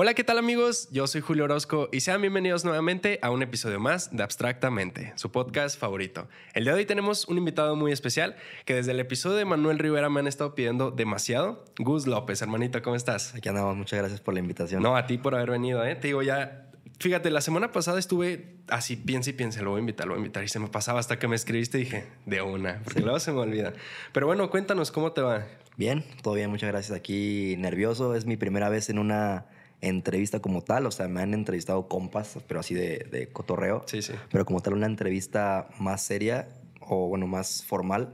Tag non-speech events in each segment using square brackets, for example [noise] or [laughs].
Hola, ¿qué tal amigos? Yo soy Julio Orozco y sean bienvenidos nuevamente a un episodio más de Abstractamente, su podcast favorito. El día de hoy tenemos un invitado muy especial que desde el episodio de Manuel Rivera me han estado pidiendo demasiado. Gus López, hermanito, ¿cómo estás? Aquí andamos, muchas gracias por la invitación. No, a ti por haber venido, ¿eh? Te digo ya... Fíjate, la semana pasada estuve así, piensa y piensa, lo voy a invitar, lo voy a invitar. Y se me pasaba hasta que me escribiste y dije, de una, porque luego se me olvida. Pero bueno, cuéntanos, ¿cómo te va? Bien, todo bien, muchas gracias. Aquí nervioso, es mi primera vez en una entrevista como tal, o sea, me han entrevistado compas, pero así de, de cotorreo. Sí, sí. Pero como tal, una entrevista más seria o, bueno, más formal.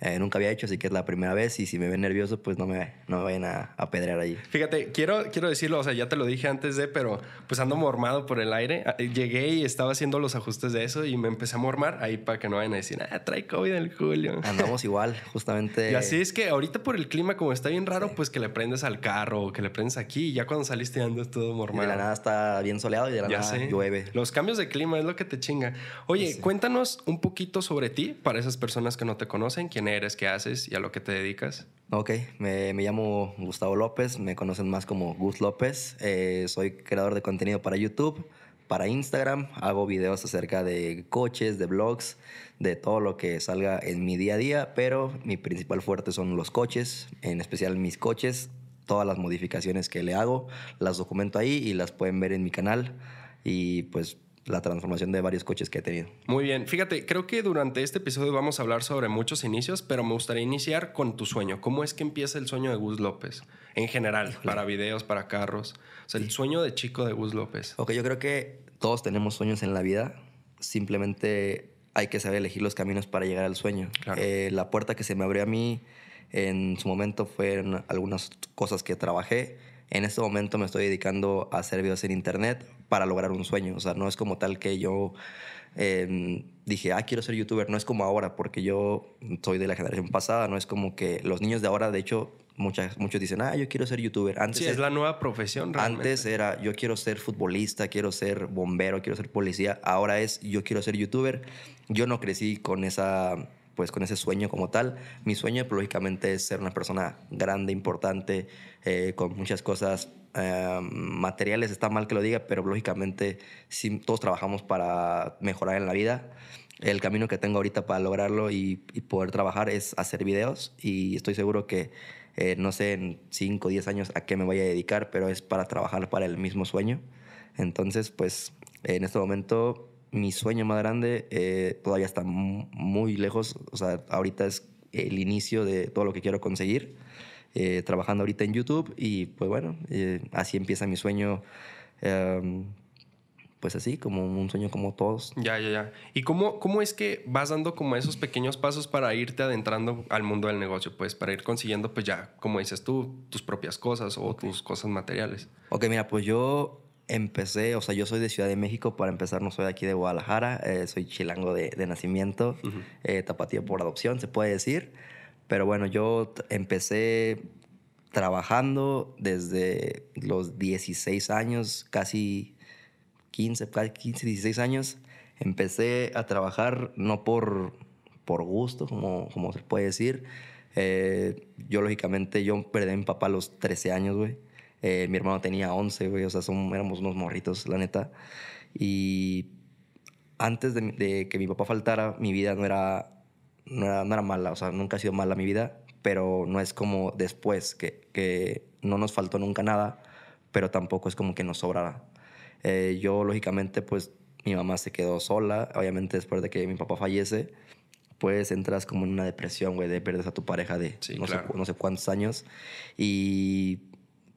Eh, nunca había hecho, así que es la primera vez y si me ven nervioso, pues no me, no me vayan a apedrear ahí. Fíjate, quiero, quiero decirlo, o sea, ya te lo dije antes de, pero pues ando mormado por el aire. Ah, Llegué y estaba haciendo los ajustes de eso y me empecé a mormar ahí para que no vayan a decir, ah, trae COVID el Julio. Andamos igual, justamente. [laughs] Y así es que ahorita por el clima, como está bien raro, pues que le prendes al carro que le prendes aquí y ya cuando saliste andas todo y mormado. de la nada está bien soleado y de la Ya nada sé. llueve. Los cambios de clima es lo que te chinga. Oye, Sí. cuéntanos un poquito sobre ti para esas personas que no te conocen, quién eres, qué haces y a lo que te dedicas. Ok, me, me llamo Gustavo López, me conocen más como Gus López. Eh, soy creador de contenido para YouTube, para Instagram. Hago videos acerca de coches, de blogs, de todo lo que salga en mi día a día, pero mi principal fuerte son los coches, en especial mis coches. Todas las modificaciones que le hago las documento ahí y las pueden ver en mi canal. Y pues la transformación de varios coches que he tenido. Muy bien, fíjate, creo que durante este episodio vamos a hablar sobre muchos inicios, pero me gustaría iniciar con tu sueño. ¿Cómo es que empieza el sueño de Gus López? En general, para videos, para carros. O sea, el sueño de chico de Gus López. Ok, yo creo que todos tenemos sueños en la vida. Simplemente hay que saber elegir los caminos para llegar al sueño. Claro. Eh, la puerta que se me abrió a mí en su momento fueron algunas cosas que trabajé. En este momento me estoy dedicando a hacer videos en internet para lograr un sueño. O sea, no es como tal que yo eh, dije, ah, quiero ser youtuber. No es como ahora, porque yo soy de la generación pasada. No es como que los niños de ahora, de hecho, muchas, muchos dicen, ah, yo quiero ser youtuber. Antes Sí, es la nueva profesión realmente. antes era yo quiero ser futbolista, quiero ser bombero, quiero ser policía. Ahora es yo quiero ser youtuber. Yo no crecí con esa pues con ese sueño como tal. Mi sueño lógicamente es ser una persona grande, importante, eh, con muchas cosas eh, materiales. Está mal que lo diga, pero lógicamente sí, todos trabajamos para mejorar en la vida. El camino que tengo ahorita para lograrlo y, y poder trabajar es hacer videos y estoy seguro que eh, no sé en 5 o 10 años a qué me voy a dedicar, pero es para trabajar para el mismo sueño. Entonces, pues en este momento mi sueño más grande eh, todavía está mu- muy lejos. O sea, ahorita es el inicio de todo lo que quiero conseguir. eh, trabajando ahorita en YouTube y pues bueno, eh, así empieza mi sueño. eh, pues así, como un sueño como todos. Ya, ya, ya. ¿Y cómo, cómo es que vas dando como esos pequeños pasos para irte adentrando al mundo del negocio? Pues para ir consiguiendo, pues ya, como dices tú, tus propias cosas o tus cosas materiales. Ok, mira, pues yo empecé, o sea, yo soy de Ciudad de México, para empezar no soy de aquí de Guadalajara, eh, soy chilango de, de nacimiento, eh, tapatío por adopción, se puede decir. Pero bueno, yo empecé trabajando desde los 16 años, casi 15, casi 15, 16 años. Empecé a trabajar no por, por gusto, como, como se puede decir. Eh, yo, lógicamente, yo perdí a mi papá a los 13 años, güey. Eh, mi hermano tenía 11, güey. O sea, son, éramos unos morritos, la neta. Y antes de, de que mi papá faltara, mi vida no era, no era, no era mala. O sea, nunca ha sido mala mi vida. Pero no es como después, que, que no nos faltó nunca nada, pero tampoco es como que nos sobrara. Eh, yo, lógicamente, pues mi mamá se quedó sola. Obviamente, después de que mi papá fallece, pues entras como en una depresión, güey, de perder a tu pareja de Sí, no, claro. sé, no sé cuántos años. Y.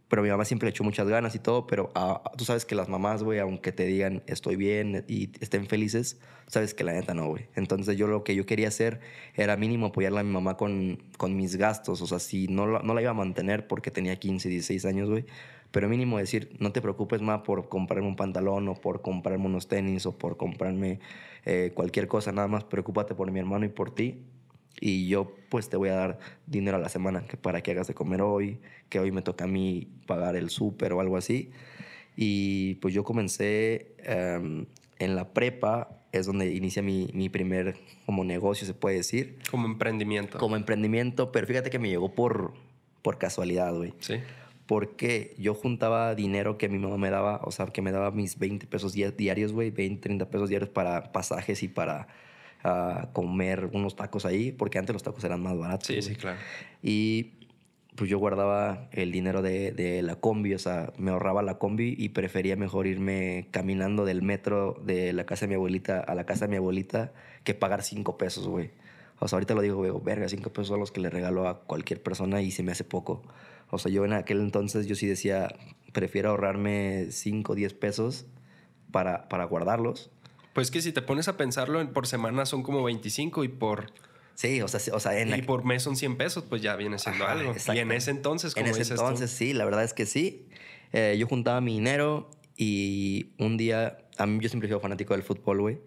Pero mi mamá siempre le echó muchas ganas y todo, pero ah, tú sabes que las mamás, güey, aunque te digan estoy bien y estén felices, sabes que la neta no, güey. Entonces yo lo que yo quería hacer era mínimo apoyarla a mi mamá con, con mis gastos. O sea, si no, no la iba a mantener porque tenía 15, 16 años, güey, pero mínimo decir, no te preocupes más por comprarme un pantalón o por comprarme unos tenis o por comprarme eh, cualquier cosa, nada más preocúpate por mi hermano y por ti. Y yo pues te voy a dar dinero a la semana que para que hagas de comer hoy, que hoy me toca a mí pagar el súper o algo así. Y pues yo comencé em, en la prepa, es donde inicia mi, mi primer como negocio, se puede decir, Como emprendimiento. como emprendimiento, pero fíjate que me llegó por, por casualidad, güey Sí. porque yo juntaba dinero que mi mamá me daba, o sea, que me daba mis 20 pesos diarios, güey, 20, 30 pesos diarios para pasajes y para uh, comer unos tacos ahí, porque antes los tacos eran más baratos. Sí, sí, claro. Y pues yo guardaba el dinero de, de, la combi, o sea, me ahorraba la combi y prefería mejor irme caminando del metro de la casa de mi abuelita a la casa de mi abuelita que pagar 5 pesos, güey. O sea, ahorita lo digo, güey, verga, 5 pesos son los que le regalo a cualquier persona y se me hace poco. O sea, yo en aquel entonces yo sí decía, prefiero ahorrarme 5 o 10 pesos para, para guardarlos. Pues que si te pones a pensarlo, por semana son como 25 y por Sí, o sea, o sea en y por mes son 100 pesos, pues ya viene siendo algo. Y en ese entonces, como En ese entonces, sí, la verdad es que sí. Eh, yo juntaba mi dinero y un día, a mí yo siempre he sido fanático del fútbol, güey.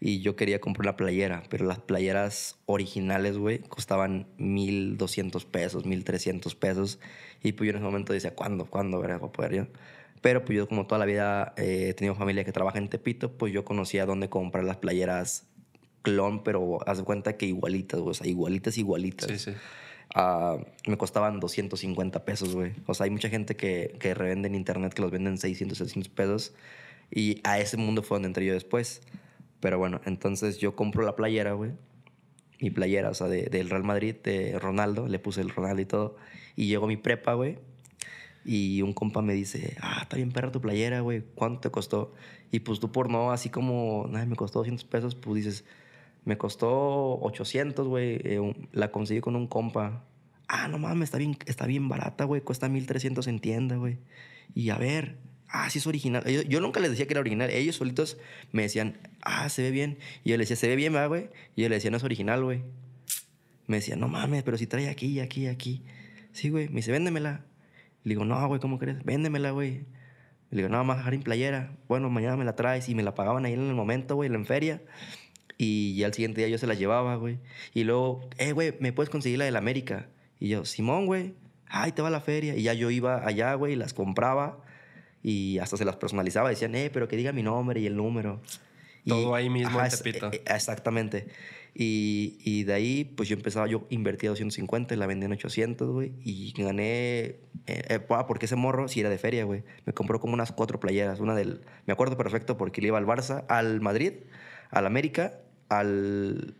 Y yo quería comprar una playera, pero las playeras originales, güey, costaban 1.200 pesos, 1.300 pesos. Y pues yo en ese momento decía, ¿cuándo? ¿Cuándo verás a poder yo? Pero pues yo como toda la vida eh, he tenido familia que trabaja en Tepito, pues yo conocía dónde comprar las playeras clon, pero haz de cuenta que igualitas, güey. O sea, igualitas, igualitas. Sí, sí. Uh, me costaban 250 pesos, güey. O sea, hay mucha gente que, que revende en internet que los venden 600, 700 pesos. Y a ese mundo fue donde entré yo después. Pero bueno, entonces yo compro la playera, güey. Mi playera, o sea, de, del Real Madrid, de Ronaldo. Le puse el Ronaldo y todo. Y llegó mi prepa, güey. Y un compa me dice, ah, está bien perra tu playera, güey. ¿Cuánto te costó? Y pues tú por no, así como, nada, me costó 200 pesos, pues dices, me costó 800, güey. Eh, la conseguí con un compa. Ah, no mames, está bien, está bien barata, güey. Cuesta 1300 en tienda, güey. Y a ver, ah, sí es original. Yo, nunca les decía que era original. Ellos solitos me decían, ah, se ve bien. Y yo les decía, se ve bien, güey? Y yo les decía, no es original, güey. Me decía, no mames, pero si trae aquí, aquí, aquí. Sí, güey. Me dice, véndemela. Le digo, no, güey, ¿cómo crees? Véndemela, güey. Le digo, no, más dejar en playera. Bueno, mañana me la traes. Y me la pagaban ahí en el momento, güey, en feria. Y ya al siguiente día yo se la llevaba, güey. Y luego, eh, güey, ¿me puedes conseguir la del América? Y yo, Simón, güey. Ay, te va a la feria. Y ya yo iba allá, güey, las compraba. Y hasta se las personalizaba. Decían, eh, pero que diga mi nombre y el número. Todo ahí mismo en Tepito. Eh, exactamente. Y, y, de ahí, pues yo empezaba, yo invertía 250 y la vendí en 800, güey. Y gané, eh, eh porque ese morro sí era de feria, güey. Me compró como unas cuatro playeras. Una del, me acuerdo perfecto porque le iba al Barça, al Madrid, al América, al,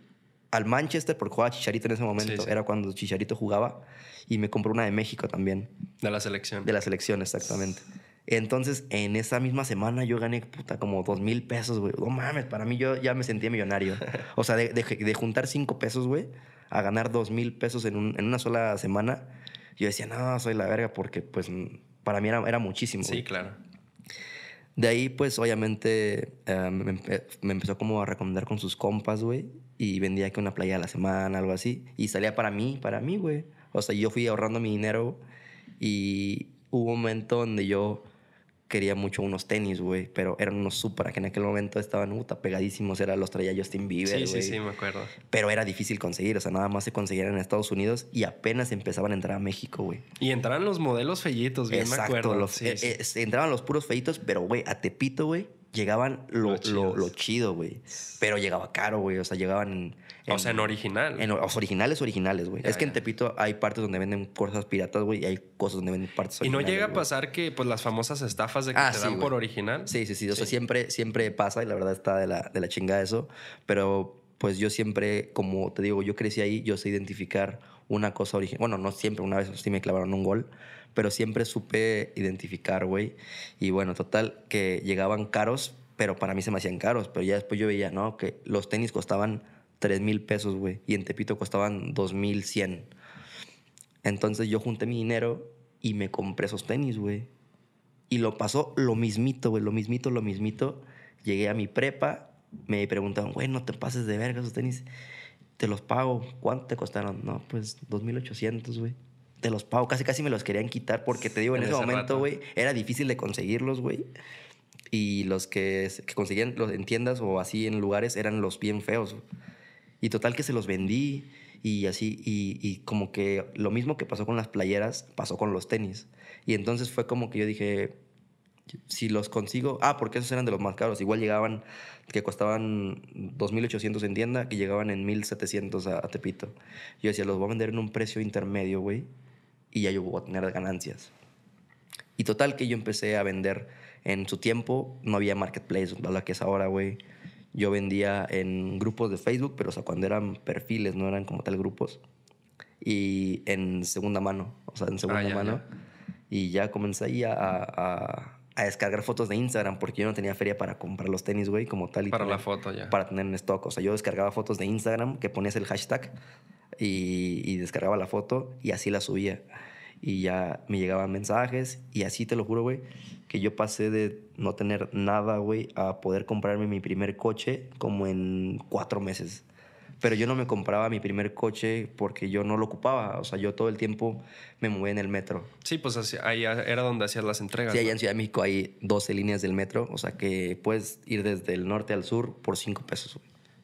al Manchester, porque jugaba Chicharito en ese momento. Era cuando Chicharito jugaba. Y me compró una de México también. De la selección. De la selección, exactamente. Entonces, en esa misma semana yo gané, puta, como dos mil pesos, güey. No mames, para mí yo ya me sentía millonario. [laughs] O sea, de, de, juntar cinco pesos, güey, a ganar dos mil pesos en, un, en, una sola semana, yo decía, no, soy la verga, porque pues para mí era, era muchísimo. Sí, claro. De ahí, pues, obviamente, eh, me, me, empezó como a recomendar con sus compas, güey. Y vendía que una playa a la semana, algo así. Y salía para mí, para mí, güey. O sea, yo fui ahorrando mi dinero y hubo un momento donde yo quería mucho unos tenis, güey, pero eran unos Supra que en aquel momento estaban puta, pegadísimos, era, los traía Justin Bieber, Sí, sí, sí, me acuerdo. Pero era difícil conseguir, o sea, nada más se conseguían en Estados Unidos y apenas empezaban a entrar a México, güey. Y entraban los modelos fellitos, bien me acuerdo. Los, eh, eh, entraban los puros feitos, pero, güey, a Tepito, güey, llegaban lo, lo, chido, güey. Pero llegaba caro, güey, o sea, llegaban o sea, en original. En los originales, originales, güey. Es que en Tepito hay partes donde venden cosas piratas, güey, y hay cosas donde venden partes originales. ¿Y no llega a pasar que, pues, las famosas estafas de que ah, te dan por original? Sí, sí, sí. O sea, siempre, siempre pasa y la verdad está de la, de la chingada eso. Pero, pues, yo siempre, como te digo, yo crecí ahí, yo sé identificar una cosa original. Bueno, no siempre, una vez sí me clavaron un gol, pero siempre supe identificar, güey. Y bueno, total, que llegaban caros, pero para mí se me hacían caros. Pero ya después yo veía, ¿no? Que los tenis costaban 3 mil pesos, güey. Y en Tepito costaban 2 mil 100. Entonces yo junté mi dinero y me compré esos tenis, güey. Y lo pasó lo mismito, güey. Lo mismito, lo mismito. Llegué a mi prepa. Me preguntaban, güey, no te pases de verga esos tenis. Te los pago. ¿Cuánto te costaron? No, pues 2.800, güey. Te los pago. Casi, casi me los querían quitar porque te digo, en, ese, momento, güey, era difícil de conseguirlos, güey. Y los que, que conseguían los, en tiendas o así en lugares eran los bien feos. Y total que se los vendí y así, y, como que lo mismo que pasó con las playeras, pasó con los tenis. Y entonces fue como que yo dije, si los consigo, ah, porque esos eran de los más caros, igual llegaban, que costaban 2.800 en tienda, que llegaban en 1.700 a, a, Tepito. Yo decía, los voy a vender en un precio intermedio, güey, y ya yo voy a tener ganancias. Y total que yo empecé a vender en su tiempo, no había marketplace, la que es ahora, güey. Yo vendía en grupos de Facebook, pero o sea, cuando eran perfiles, no eran como tal grupos. Y en segunda mano, o sea, en segunda Ah, ya, mano. Y ya comencé ahí a, a- a descargar fotos de Instagram porque yo no tenía feria para comprar los tenis, güey, como tal. y Para la tener- foto ya. Para tener en stock. O sea, yo descargaba fotos de Instagram que ponías el hashtag y, y descargaba la foto y así la subía. Y ya me llegaban mensajes y así te lo juro, güey, que yo pasé de no tener nada, güey, a poder comprarme mi primer coche como en cuatro meses. Pero yo no me compraba mi primer coche porque yo no lo ocupaba. O sea, yo todo el tiempo me movía en el metro. Sí, pues así- ahí era donde hacías las entregas. Sí, ¿no? allá en Ciudad de México hay 12 líneas del metro, o sea que puedes ir desde el norte al sur por 5 pesos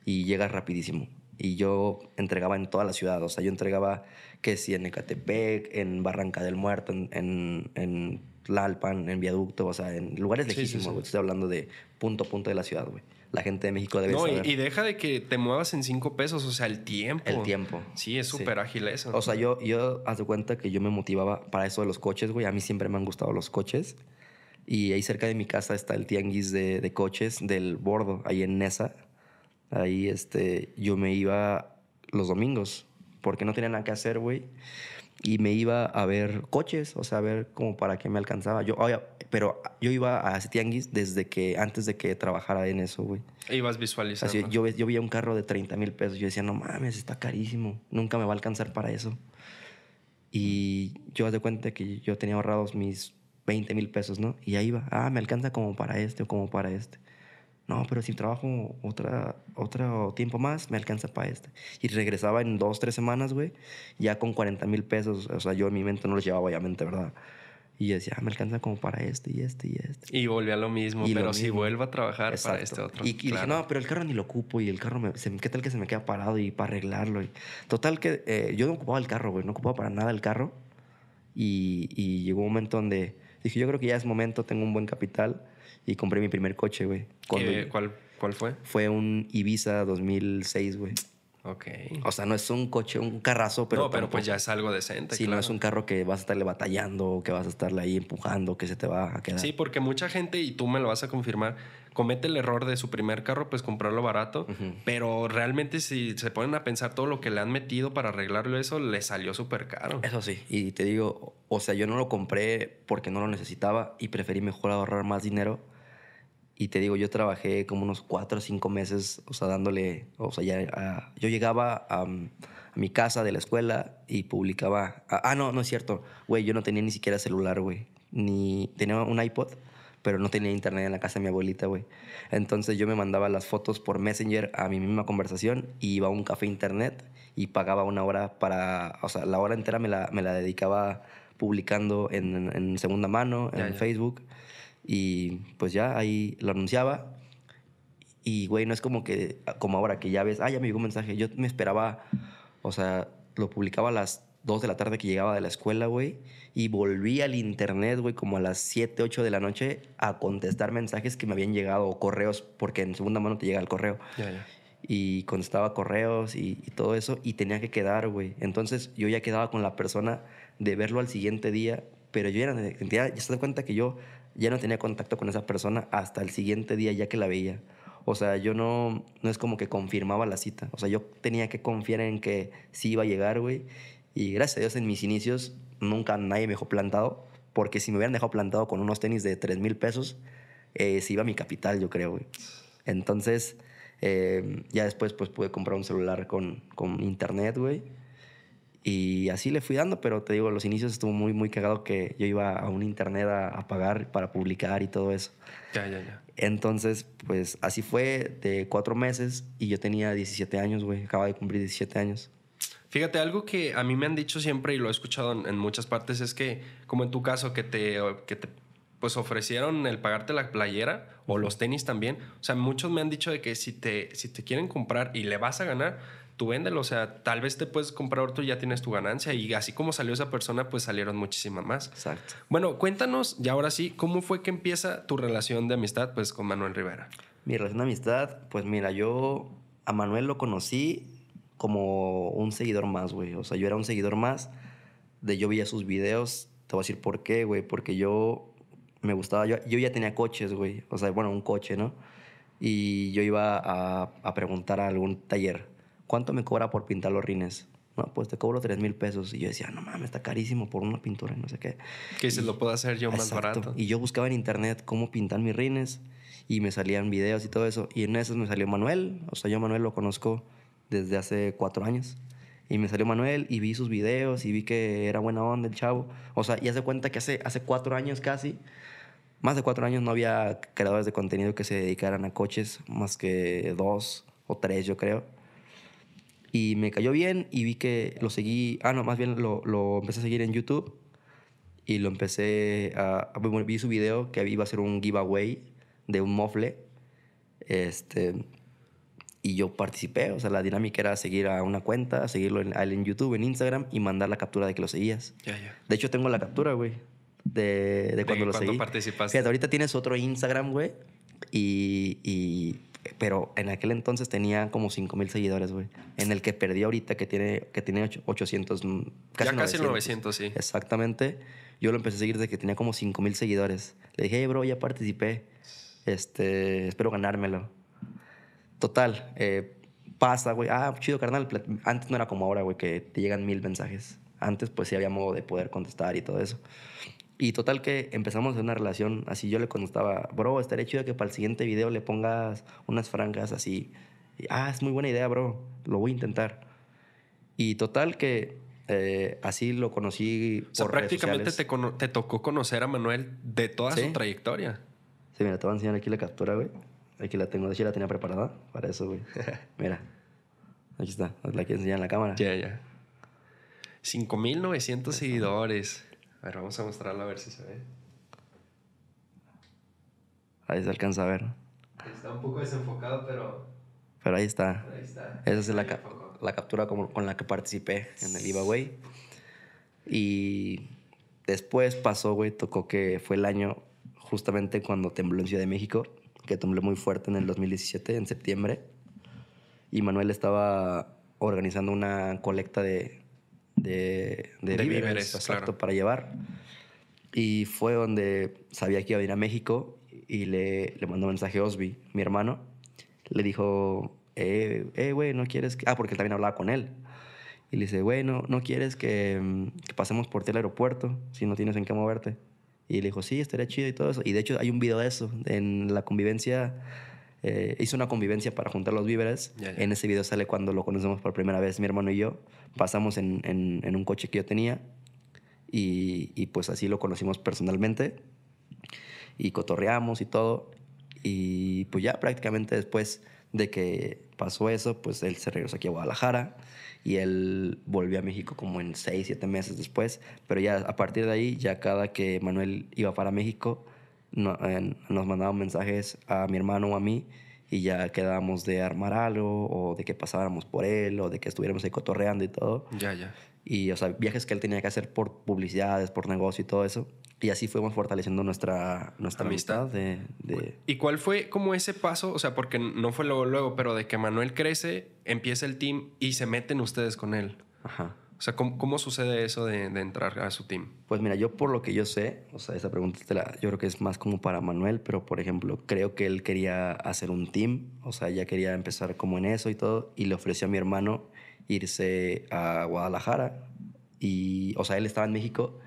y llegas rapidísimo. Y yo entregaba en toda la ciudad, o sea, yo entregaba que si en Ecatepec, en Barranca del Muerto, en, en, en Tlalpan, en Viaducto, o sea, en lugares Sí, sí, lejísimos, sí. Estoy hablando de punto a punto de la ciudad, güey. La gente de México debe No, y, saber y deja de que te muevas en cinco pesos, o sea, el tiempo. el tiempo. Sí, es súper ágil eso. O sea, yo, yo, haz de cuenta que yo me motivaba para eso de los coches, güey. A mí siempre me han gustado los coches. Y ahí cerca de mi casa está el tianguis de, de coches del Bordo, ahí en Nesa. Ahí este, yo me iba los domingos, porque no tenía nada que hacer, güey. Y me iba a ver coches, o sea, a ver como para qué me alcanzaba. Yo, oye, pero yo iba a ese tianguis desde que, antes de que trabajara en eso, güey. Ibas visualizando. Así, yo, yo veía un carro de 30 mil pesos. Yo decía, no mames, está carísimo. Nunca me va a alcanzar para eso. Y yo de cuenta que yo tenía ahorrados mis 20 mil pesos, ¿no? Y ahí iba, ah, me alcanza como para este o como para este. No, pero si trabajo otra, otro tiempo más, me alcanza para este. Y regresaba en dos, tres semanas, güey, ya con 40 mil pesos. O sea, yo en mi mente no los llevaba, obviamente, ¿verdad? Y yo decía, ah, me alcanza como para este y este y este. Y volví a lo mismo, Y lo pero si mismo. vuelvo a trabajar para este otro. Y, y dije, no, pero el carro ni lo ocupo y el carro, me, se- ¿qué tal que se me queda parado y para arreglarlo? Y, total que eh, yo no ocupaba el carro, güey, no ocupaba para nada el carro. Y, y llegó un momento donde dije, yo creo que ya es momento, tengo un buen capital y compré mi primer coche, güey. Cuando ¿Qué- ¿Cuál, ¿Cuál fue? Fue un Ibiza 2006, güey. Ok. O sea, no es un coche, un carrazo, pero... no, pero tampoco- pues ya es algo decente. Sí, no es un carro que vas a estarle batallando, que vas a estarle ahí empujando, que se te va a quedar. Sí, porque mucha gente, y tú me lo vas a confirmar, comete el error de su primer carro, pues comprarlo barato, pero realmente si se ponen a pensar todo lo que le han metido para arreglarlo eso, le salió súper caro. Eso sí, y te digo, o sea, yo no lo compré porque no lo necesitaba y preferí mejor ahorrar más dinero. Y te digo, yo trabajé como unos cuatro o cinco meses, o sea, dándole, o sea, ya, a- yo llegaba a, a mi casa de la escuela y publicaba, ah, ah, no, no es cierto, güey, yo no tenía ni siquiera celular, güey, ni tenía un iPod, pero no tenía internet en la casa de mi abuelita, güey. Entonces yo me mandaba las fotos por Messenger a mi misma conversación y iba a un café internet y pagaba una hora para, o sea, la hora entera me la, me la dedicaba publicando en, en segunda mano, Ya, en ya. Facebook. Y pues ya ahí lo anunciaba. Y, güey, no es como que, como ahora que ya ves, ah, ya me llegó un mensaje. Yo me esperaba, o sea, lo publicaba a las 2 de la tarde que llegaba de la escuela, güey. Y volví al internet, güey, como a las 7, 8 de la noche a contestar mensajes que me habían llegado o correos, porque en segunda mano te llega el correo Ya, ya. y contestaba correos y, y todo eso y tenía que quedar, güey. Entonces yo ya quedaba con la persona de verlo al siguiente día, pero yo no- ya, ya se da cuenta que yo ya no tenía contacto con esa persona hasta el siguiente día ya que la veía. O sea, yo no, no es como que confirmaba la cita. O sea, yo tenía que confiar en que sí iba a llegar, güey. Y gracias a Dios en mis inicios nunca nadie me dejó plantado, porque si me hubieran dejado plantado con unos tenis de 3 mil pesos, eh, se iba mi capital, yo creo, güey. Entonces, eh, ya después pues pude comprar un celular con, con internet, güey. Y así le fui dando, pero te digo, los inicios estuvo muy, muy cagado que yo iba a un internet a, a pagar para publicar y todo eso. Ya, ya, ya. Entonces, pues así fue de cuatro meses y yo tenía 17 años, güey. Acababa de cumplir 17 años. Fíjate, algo que a mí me han dicho siempre y lo he escuchado en, en muchas partes es que, como en tu caso, que te, que te pues ofrecieron el pagarte la playera o los tenis también. O sea, muchos me han dicho de que si te, si te quieren comprar y le vas a ganar, tú véndelo. O sea, tal vez te puedes comprar otro y ya tienes tu ganancia. Y así como salió esa persona, pues salieron muchísimas más. Exacto. Bueno, cuéntanos, y ahora sí, ¿cómo fue que empieza tu relación de amistad pues con Manuel Rivera? Mi relación de amistad, pues mira, yo a Manuel lo conocí como un seguidor más, güey. O sea, yo era un seguidor más de yo veía sus videos Te voy a decir por qué, güey. Porque yo me gustaba, yo, yo ya tenía coches, güey. O sea, bueno, un coche, ¿no? Y yo iba a, a preguntar a algún taller, ¿cuánto me cobra por pintar los rines? No, pues te cobro 3 mil pesos. Y yo decía, no mames, está carísimo por una pintura y no sé qué. Que se lo puedo hacer yo más Exacto. barato. Y yo buscaba en internet cómo pintar mis rines y me salían videos y todo eso. Y en esos me salió Manuel. O sea, yo Manuel lo conozco desde hace cuatro años. Y me salió Manuel y vi sus videos y vi que era buena onda el chavo. O sea, y hace cuenta que hace, hace cuatro años casi, más de cuatro años no había creadores de contenido que se dedicaran a coches, más que dos o tres, yo creo. Y me cayó bien y vi que lo seguí, ah, no, más bien lo, lo empecé a seguir en YouTube y lo empecé a, bueno, vi su video que iba a ser un giveaway de un mofle. Este, y yo participé, o sea, la dinámica era seguir a una cuenta, seguirlo en, en YouTube, en Instagram y mandar la captura de que lo seguías. Ya, ya. De hecho, tengo la captura, güey, de, de cuando lo cuando seguí. participaste. Fíjate, ahorita tienes otro Instagram, güey, y, y- Pero en aquel entonces tenía como 5 mil seguidores, güey. En el que perdí ahorita, que tiene, que tiene ocho- 800, mm, casi ya casi 900, sí. Exactamente. Yo lo empecé a seguir desde que tenía como 5 mil seguidores. Le dije, hey, bro, ya participé. Este, espero ganármelo. Total, eh, pasa, güey. Ah, chido, carnal. Antes no era como ahora, güey, que te llegan mil mensajes. Antes, pues sí había modo de poder contestar y todo eso. Y total que empezamos una relación así. Yo le contestaba, bro, estaría chido que para el siguiente video le pongas unas franjas así. Y, ah, es muy buena idea, bro. Lo voy a intentar. Y total que eh, así lo conocí O sea, por redes prácticamente te, tocó conocer a Manuel de toda Sí. su trayectoria. Sí, mira, te voy a enseñar aquí la captura, güey. Aquí la tengo. De hecho, la tenía preparada para eso, güey. [laughs] mira. Aquí está. La quiero enseñar en la cámara. Ya, ya. 5900 seguidores. A ver, vamos a mostrarlo a ver si se ve. Ahí se alcanza a ver. Está un poco desenfocado, pero Pero ahí está. ahí está. Esa es la, ca- la captura como- con la que participé en el giveaway. Y después pasó, güey, tocó que fue el año justamente cuando tembló en Ciudad de México, que tembló muy fuerte en el 2017, en septiembre. Y Manuel estaba organizando una colecta de, de, de De víveres, víveres, exacto, claro. para llevar. Y fue donde sabía que iba a ir a México y le, le mandó mensaje a Osby, mi hermano. Le dijo, eh, eh, güey, ¿no quieres que...? Ah, porque él también hablaba con él. Y le dice, güey, ¿no, no quieres que, mm, que pasemos por ti al aeropuerto si no tienes en qué moverte? Y le dijo, sí, estaría chido y todo eso. Y de hecho hay un video de eso. En la convivencia, eh, hizo una convivencia para juntar los víveres. Ya, ya. En ese video sale cuando lo conocemos por primera vez mi hermano y yo. Pasamos en, en- en un coche que yo tenía y, y pues así lo conocimos personalmente y cotorreamos y todo. Y pues ya prácticamente después de que pasó eso, pues él se regresó aquí a Guadalajara y él volvió a México como en seis, siete meses después. Pero ya a partir de ahí, ya cada que Manuel iba para México, no- eh, nos mandaban mensajes a mi hermano o a mí y ya quedábamos de armar algo o de que pasáramos por él o de que estuviéramos ahí cotorreando y todo. Ya, ya. Y, o sea, viajes que él tenía que hacer por publicidades, por negocio y todo eso. Y así fuimos fortaleciendo nuestra, nuestra Amistad. amistad, de, de- ¿Y cuál fue como ese paso? O sea, porque no fue luego, luego, pero de que Manuel crece, empieza el team y se meten ustedes con él. Ajá. O sea, ¿cómo, cómo sucede eso de, de entrar a su team? Pues mira, yo por lo que yo sé, o sea, esa pregunta te la- yo creo que es más como para Manuel, pero por ejemplo, creo que él quería hacer un team, o sea, ya quería empezar como en eso y todo, y le ofreció a mi hermano irse a Guadalajara, y, o sea, él estaba en México,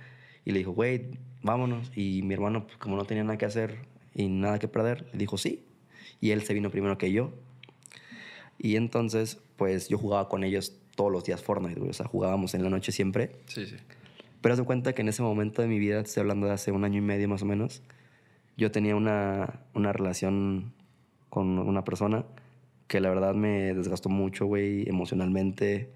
y le dijo, güey, vámonos, y mi hermano, pues, como no tenía nada que hacer y nada que perder, le dijo sí, y él se vino primero que yo, y entonces, pues yo jugaba con ellos todos los días Fortnite, güey, o sea, jugábamos en la noche siempre, Sí, sí. pero haz de cuenta que en ese momento de mi vida, estoy hablando de hace un año y medio más o menos, yo tenía una, una relación con una persona que la verdad me desgastó mucho, güey, emocionalmente,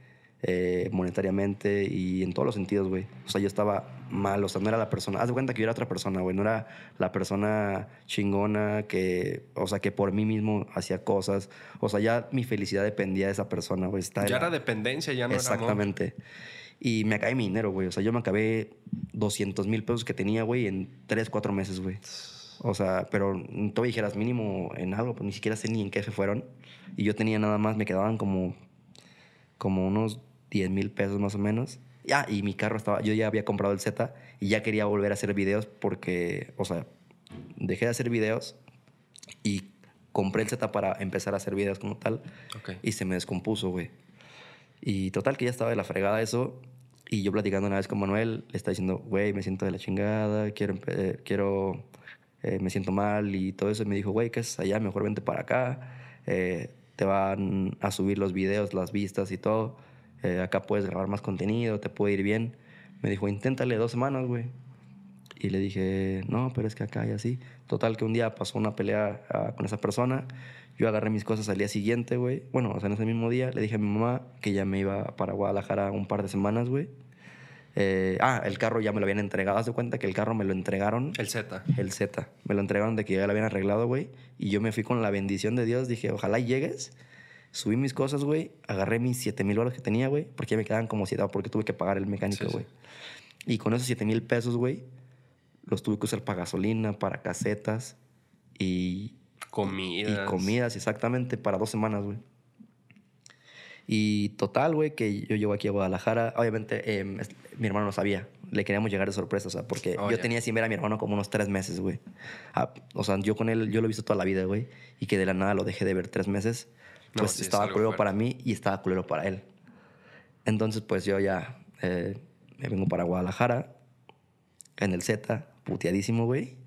eh, monetariamente y en todos los sentidos, güey. O sea, yo estaba mal, o sea, no era la persona. Haz de cuenta que yo era otra persona, güey. No era la persona chingona que, o sea, que por mí mismo hacía cosas. O sea, ya mi felicidad dependía de esa persona, güey. Ya era dependencia, ya no era. Exactamente. Y me acabé mi dinero, güey. O sea, yo me acabé 200 mil pesos que tenía, güey, en 3, 4 meses, güey. O sea, pero tú dijeras mínimo en algo, pues ni siquiera sé ni en qué se fueron. Y yo tenía nada más, me quedaban como, como unos 10 mil pesos más o menos. Ah, y mi carro estaba, yo ya había comprado el Z y ya quería volver a hacer videos porque, o sea, dejé de hacer videos y compré el Z para empezar a hacer videos como tal y se me descompuso, güey. Y total que ya estaba de la fregada eso y yo platicando una vez con Manuel, le estaba diciendo, güey, me siento de la chingada, quiero, eh, quiero, eh, me siento mal y todo eso. Y me dijo, güey, ¿qué haces allá? Mejor vente para acá. eh, te van a subir los videos, las vistas y todo. Eh, acá puedes grabar más contenido, te puede ir bien. Me dijo, inténtale dos semanas, güey. Y le dije, no, pero es que acá y así. Total, que un día pasó una pelea ah, con esa persona. Yo agarré mis cosas al día siguiente, güey. Bueno, o sea, en ese mismo día le dije a mi mamá que ya me iba para Guadalajara un par de semanas, güey. Eh, ah, el carro ya me lo habían entregado. Haz de cuenta que el carro me lo entregaron. El Z. El Z. Me lo entregaron de que ya lo habían arreglado, güey. Y yo me fui con la bendición de Dios. Dije, ojalá llegues. Subí mis cosas, güey. Agarré mis 7 mil dólares que tenía, güey. Porque ya me quedaban como 7 porque tuve que pagar el mecánico, Sí, sí. güey. Y con esos 7 mil pesos, güey, los tuve que usar para gasolina, para casetas y, Comidas. y comidas, exactamente, para dos semanas, güey. Y total, güey, que yo llego aquí a Guadalajara. Obviamente, eh, mi hermano no sabía. Le queríamos llegar de sorpresa, o sea, porque Oh, yo ya. tenía sin ver a mi hermano como unos tres meses, güey. Ah, o sea, yo con él, yo lo he visto toda la vida, güey. Y que de la nada lo dejé de ver tres meses. Pues sí, es estaba algo culero fuerte. para mí y estaba culero para él. Entonces, pues yo ya eh, me vengo para Guadalajara, en el Z, puteadísimo, güey.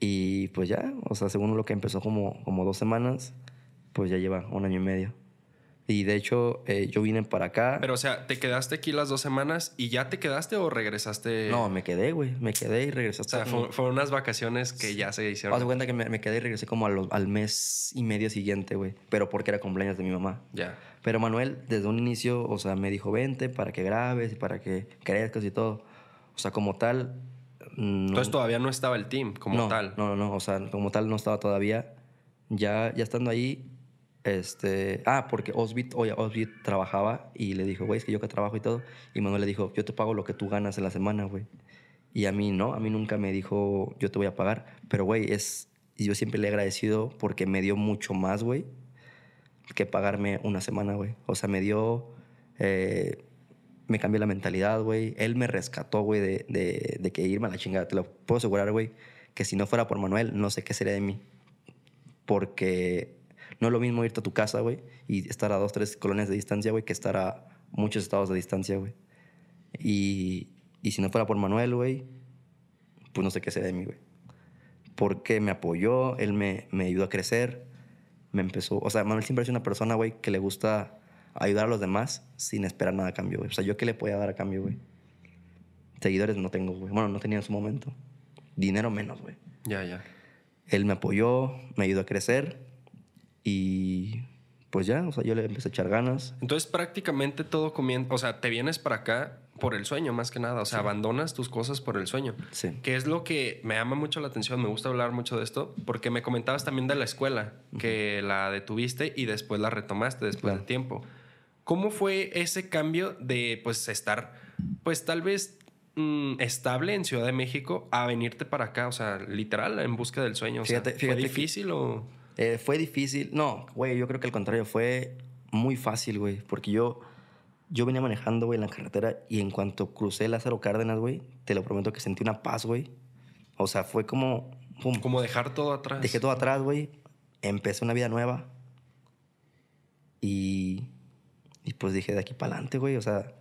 Y pues ya, o sea, según lo que empezó como, como dos semanas, pues ya lleva un año y medio. Y de hecho, eh, yo vine para acá. Pero, o sea, ¿te quedaste aquí las dos semanas y ya te quedaste o regresaste? no, me quedé, güey. Me quedé y regresé. O sea, fue- fueron unas vacaciones que ya se Haz hicieron. de cuenta que me, me quedé y regresé como a los- al mes y medio siguiente, güey. Pero porque era cumpleaños de mi mamá. Ya. Pero Manuel, desde un inicio, o sea, me dijo, vente para que grabes y para que crezcas y todo. O sea, como tal... mm, no- Entonces todavía no estaba el team como no, tal. No, no, no. O sea, como tal no estaba todavía. Ya, ya estando ahí, este... Ah, porque Osbit, oye, Osbit trabajaba y le dijo, güey, es que yo que trabajo y todo. Y Manuel le dijo, yo te pago lo que tú ganas en la semana, güey. Y a mí no, a mí nunca me dijo, yo te voy a pagar. Pero, güey, es... Yo siempre le he agradecido porque me dio mucho más, güey, que pagarme una semana, güey. O sea, me dio... eh, me cambió la mentalidad, güey. Él me rescató, güey, de, de, de que irme a la chingada. Te lo puedo asegurar, güey, que si no fuera por Manuel, no sé qué sería de mí. Porque no es lo mismo irte a tu casa, güey, y estar a dos, tres colonias de distancia, güey, que estar a muchos estados de distancia, güey. Y, y si no fuera por Manuel, güey, pues no sé qué sería de mí, güey. Porque me apoyó, él me, me ayudó a crecer, me empezó... O sea, Manuel siempre es una persona, güey, que le gusta ayudar a los demás sin esperar nada a cambio, güey. O sea, ¿yo qué le podía dar a cambio, güey? Seguidores no tengo, güey. Bueno, no tenía en su momento. Dinero menos, güey. Ya, ya. Él me apoyó, me ayudó a crecer y pues ya, o sea, yo le empecé a echar ganas. Entonces prácticamente todo comienza, o sea, te vienes para acá por el sueño más que nada, o sea, abandonas tus cosas por el sueño. Sí. Que es lo que me llama mucho la atención, me gusta hablar mucho de esto, porque me comentabas también de la escuela, que la detuviste y después la retomaste después Claro. de tiempo. ¿Cómo fue ese cambio de pues estar, pues tal vez mm, estable en Ciudad de México a venirte para acá? O sea, literal, en busca del sueño. O sea, ¿Fue fíjate que- difícil o...? Eh, fue difícil. No, güey, yo creo que al contrario, fue muy fácil, güey. Porque yo, yo venía manejando, güey, en la carretera y en cuanto crucé Lázaro Cárdenas, güey, te lo prometo que sentí una paz, güey. O sea, fue como, Como dejar todo atrás. dejé todo atrás, güey. Empecé una vida nueva. Y, y pues dije, de aquí para adelante, güey. O sea,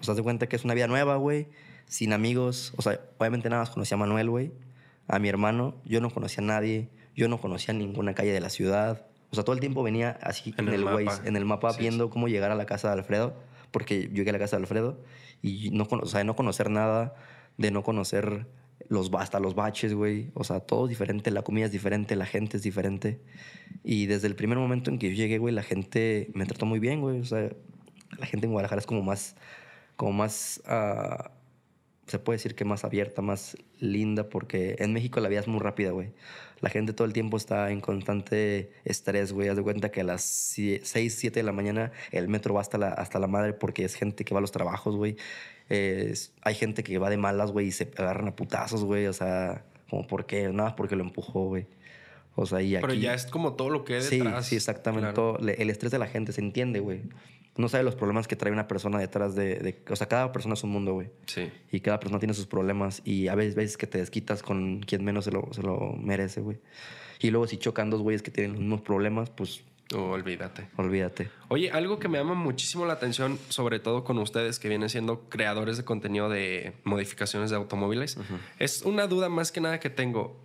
o sea, haz de cuenta que es una vida nueva, güey. Sin amigos. O sea, obviamente nada más conocía a Manuel, güey. A mi hermano. Yo no conocía a nadie. Yo no conocía ninguna calle de la ciudad. O sea, todo el tiempo venía así En en, el Waze, mapa. en el mapa Sí, viendo cómo llegar a la casa de Alfredo. Porque yo llegué a la casa de Alfredo y no, o sea, de no conocer nada, de no conocer los, hasta los baches, güey. O sea, todo es diferente, la comida es diferente, la gente es diferente. Y desde el primer momento en que yo llegué, güey, la gente me trató muy bien, güey. O sea, la gente en Guadalajara es como más, como más, ah, se puede decir que más abierta, más linda, porque en México la vida es muy rápida, güey. La gente todo el tiempo está en constante estrés, güey. Haz de cuenta que a las 6, 7 de la mañana el metro va hasta la, hasta la madre porque es gente que va a los trabajos, güey. Es- hay gente que va de malas, güey, y se agarran a putazos, güey. O sea, como por qué, nada porque lo empujó, güey. O sea, y aquí... Pero ya es como todo lo que Sí, detrás. sí, exactamente. Claro. Todo, el estrés de la gente se entiende, güey. No sabe los problemas que trae una persona detrás de, de- O sea, cada persona es un mundo, güey. Sí. Y cada persona tiene sus problemas. Y a veces, veces que te desquitas con quien menos se lo, se lo merece, güey. Y luego si chocan dos güeyes que tienen los mismos problemas, pues Oh, olvídate. olvídate. Oye, algo que me llama muchísimo la atención, sobre todo con ustedes que vienen siendo creadores de contenido de modificaciones de automóviles, es una duda más que nada que tengo.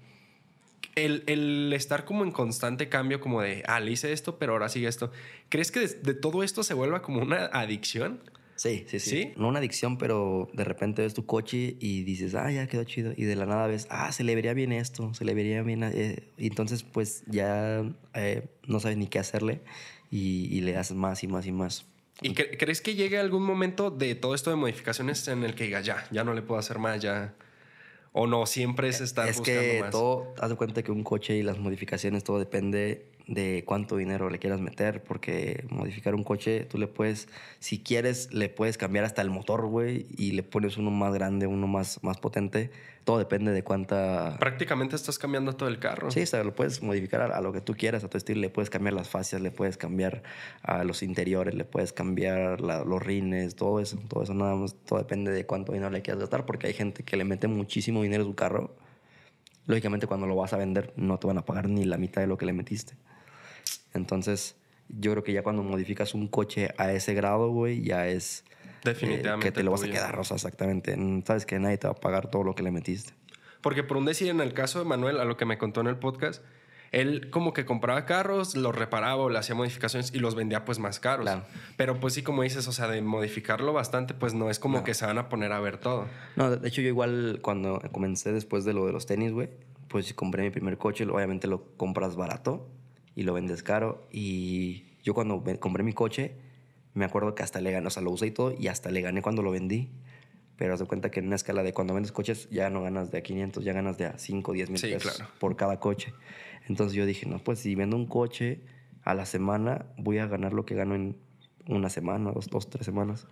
El, el estar como en constante cambio, como de, ah, le hice esto, pero ahora sigue esto. ¿Crees que de, de todo esto se vuelva como una adicción? Sí, sí, sí, ¿Sí? No una adicción, pero de repente ves tu coche y dices, ah, ya quedó chido. Y de la nada ves, ah, se le vería bien esto, se le vería bien. eh", Y entonces, pues ya eh, no sabes ni qué hacerle y, y le das más y más y más. ¿Y cre- crees que llegue algún momento de todo esto de modificaciones en el que diga, ya, ya no le puedo hacer más, ya? O no, siempre es estar es buscando que más. todo, haz de cuenta que un coche y las modificaciones, todo depende de cuánto dinero le quieras meter, porque modificar un coche, tú le puedes, si quieres, le puedes cambiar hasta el motor, güey, y le pones uno más grande, uno más, más potente. Todo depende de cuánta... Prácticamente estás cambiando todo el carro. Sí, o sea, lo puedes modificar a, a lo que tú quieras, a tu estilo. Le puedes cambiar las fascias, le puedes cambiar a los interiores, le puedes cambiar la- los rines, todo eso. Todo eso nada más, todo depende de cuánto dinero le quieras gastar, porque hay gente que le mete muchísimo dinero a su carro. Lógicamente, cuando lo vas a vender, no te van a pagar ni la mitad de lo que le metiste. Entonces, yo creo que ya cuando modificas un coche a ese grado, güey, ya es... eh, Definitivamente que te lo vas a quedar, o sea, exactamente. Sabes que nadie te va a pagar todo lo que le metiste. Porque por un decir, en el caso de Manuel, a lo que me contó en el podcast, él como que compraba carros, los reparaba o le hacía modificaciones y los vendía pues más caros. Claro. Pero pues sí, como dices, o sea, de modificarlo bastante, pues no es como No. que se van a poner a ver todo. No, de- hecho yo igual cuando comencé después de lo de los tenis, güey, pues compré mi primer coche, obviamente lo compras barato y lo vendes caro. Y yo cuando compré mi coche, me acuerdo que hasta le gané, o sea, lo usé y todo, y hasta le gané cuando lo vendí. Pero haz de cuenta que en una escala de cuando vendes coches ya no ganas de a 500, ya ganas de a 5 o 10 mil Sí, pesos claro. por cada coche. Entonces yo dije, no, pues si vendo un coche a la semana, voy a ganar lo que gano en una semana, dos, dos tres semanas.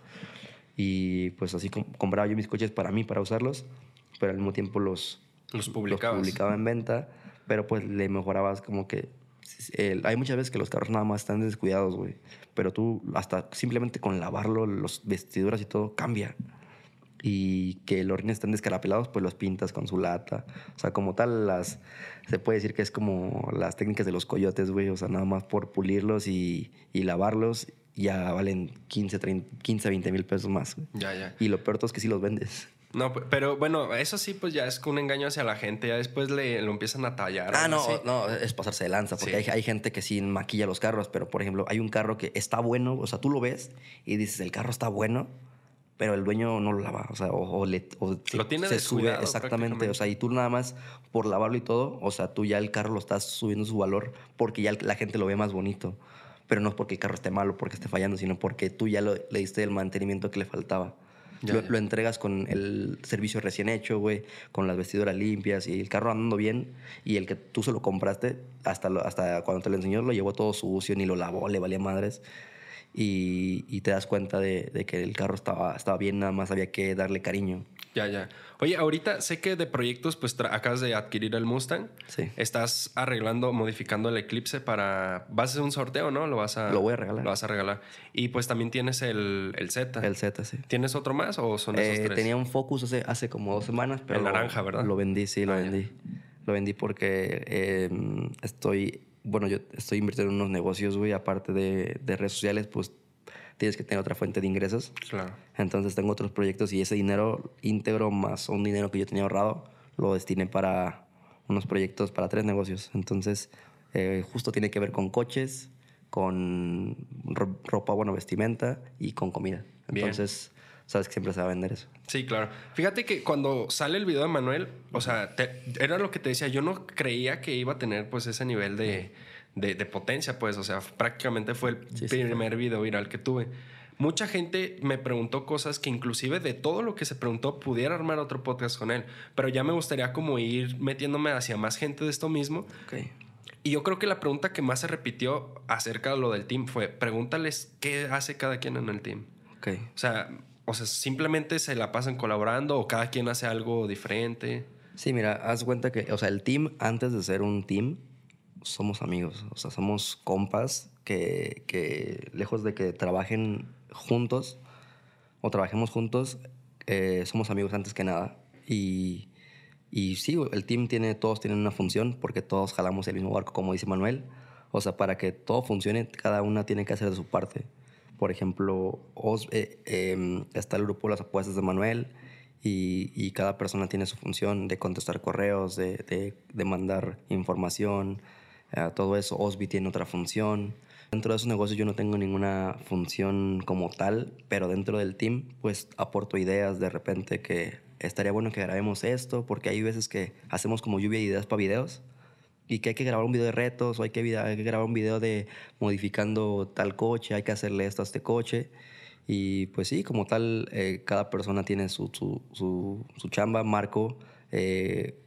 Y pues así com- compraba yo mis coches para mí, para usarlos, pero al mismo tiempo los, Los publicabas. publicaba en venta, pero pues le mejorabas como que... eh, hay muchas veces que los carros nada más están descuidados, güey. Pero tú hasta simplemente con lavarlo, los vestiduras y todo, cambia. Y que los rines estén descarapelados, pues los pintas con su lata. O sea, como tal, las... Se puede decir que es como las técnicas de los coyotes, güey. O sea, nada más por pulirlos y, y lavarlos, ya valen 15, 30, 15 20 mil pesos más, güey. Ya, ya. Y lo peor todo es que sí los vendes. No, pe- pero bueno, eso sí, pues ya es un engaño hacia la gente. Ya después le, lo empiezan a tallar. Ah, no, así. no, es pasarse de lanza, porque Sí. hay, hay gente que sí maquilla los carros, pero por ejemplo, hay un carro que está bueno, o sea, tú lo ves y dices, el carro está bueno, pero el dueño no lo lava, o sea, o, o le, o Lo tiene se sube, exactamente, o sea, y tú nada más por lavarlo y todo, o sea, tú ya el carro lo estás subiendo su valor porque ya la gente lo ve más bonito, pero no es porque el carro esté malo, porque esté fallando, sino porque tú ya lo- le diste el mantenimiento que le faltaba. Ya, lo, ya. lo entregas con el servicio recién hecho, güey, con las vestiduras limpias y el carro andando bien. Y el que tú se lo compraste, hasta, lo- hasta cuando te lo enseñó, lo llevó todo sucio, ni lo lavó, le valía madres. Y, y te das cuenta de, de que el carro estaba, estaba bien, nada más había que darle cariño. Ya, ya. Oye, ahorita sé que de proyectos, pues acabas de adquirir el Mustang. Sí. Estás arreglando, modificando el Eclipse para. Vas a hacer un sorteo, ¿no? Lo vas a. Lo voy a regalar. Lo vas a regalar. Y pues también tienes el, el Z. El Z, sí. ¿Tienes otro más o son esos Eh, tres? tenía un Focus hace, hace como dos semanas, pero El lo- naranja, ¿verdad? Lo vendí, sí, lo Ah, ya. vendí. Lo vendí porque eh, estoy, bueno, yo estoy invirtiendo en unos negocios, güey, aparte de, de redes sociales, pues tienes que tener otra fuente de ingresos. Claro. Entonces tengo otros proyectos y ese dinero íntegro más un dinero que yo tenía ahorrado lo destiné para unos proyectos, para tres negocios. Entonces eh, justo tiene que ver con coches, con ro- ropa, bueno, vestimenta y con comida. Bien. Entonces sabes que siempre se va a vender eso. Sí, claro. Fíjate que cuando sale el video de Manuel, o sea, te- era lo que te decía, yo no creía que iba a tener pues ese nivel de, de- de potencia, pues, o sea, prácticamente fue el Sí, sí, primer video viral que tuve. Mucha gente me preguntó cosas que inclusive de todo lo que se preguntó pudiera armar otro podcast con él, pero ya me gustaría como ir metiéndome hacia más gente de esto mismo. Y yo creo que la pregunta que más se repitió acerca de lo del team fue, pregúntales qué hace cada quien en el team. O sea, o sea, simplemente se la pasan colaborando o cada quien hace algo diferente. Sí, mira, haz cuenta que, o sea, el team, antes de ser un team, somos amigos, o sea, somos compas que, que lejos de que trabajen juntos o trabajemos juntos, eh, somos amigos antes que nada. Y, y sí, el team tiene, todos tienen una función porque todos jalamos el mismo barco, como dice Manuel. O sea, para que todo funcione, cada una tiene que hacer de su parte. Por ejemplo, eh, em, está el grupo Las Apuestas de Manuel y, y, cada persona tiene su función de contestar correos, de, de, mandar información, todo eso. Osby tiene otra función. Dentro de esos negocios yo no tengo ninguna función como tal, pero dentro del team pues aporto ideas de repente que estaría bueno que grabemos esto, porque hay veces que hacemos como lluvia de ideas para videos y que hay que grabar un video de retos o hay que, hay que grabar un video de modificando tal coche, hay que hacerle esto a este coche. Y pues sí, como tal, eh, cada persona tiene su, su, su, chamba, Marco, eh,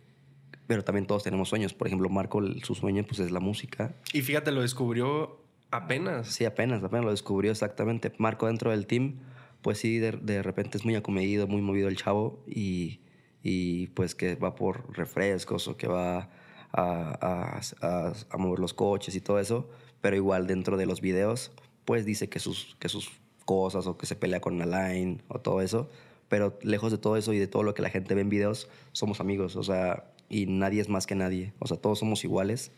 pero también todos tenemos sueños. Por ejemplo, Marco, su sueño pues es la música. Y fíjate, lo descubrió apenas. Sí, apenas, apenas lo descubrió exactamente. Marco dentro del team, pues sí, de, de repente es muy acomedido, muy movido el chavo y, y pues que va por refrescos o que va a, a, a, mover los coches y todo eso, pero igual dentro de los videos, pues dice que sus, que sus cosas o que se pelea con line o todo eso, pero lejos de todo eso y de todo lo que la gente ve en videos, somos amigos, o sea, y nadie es más que nadie, o sea, todos somos iguales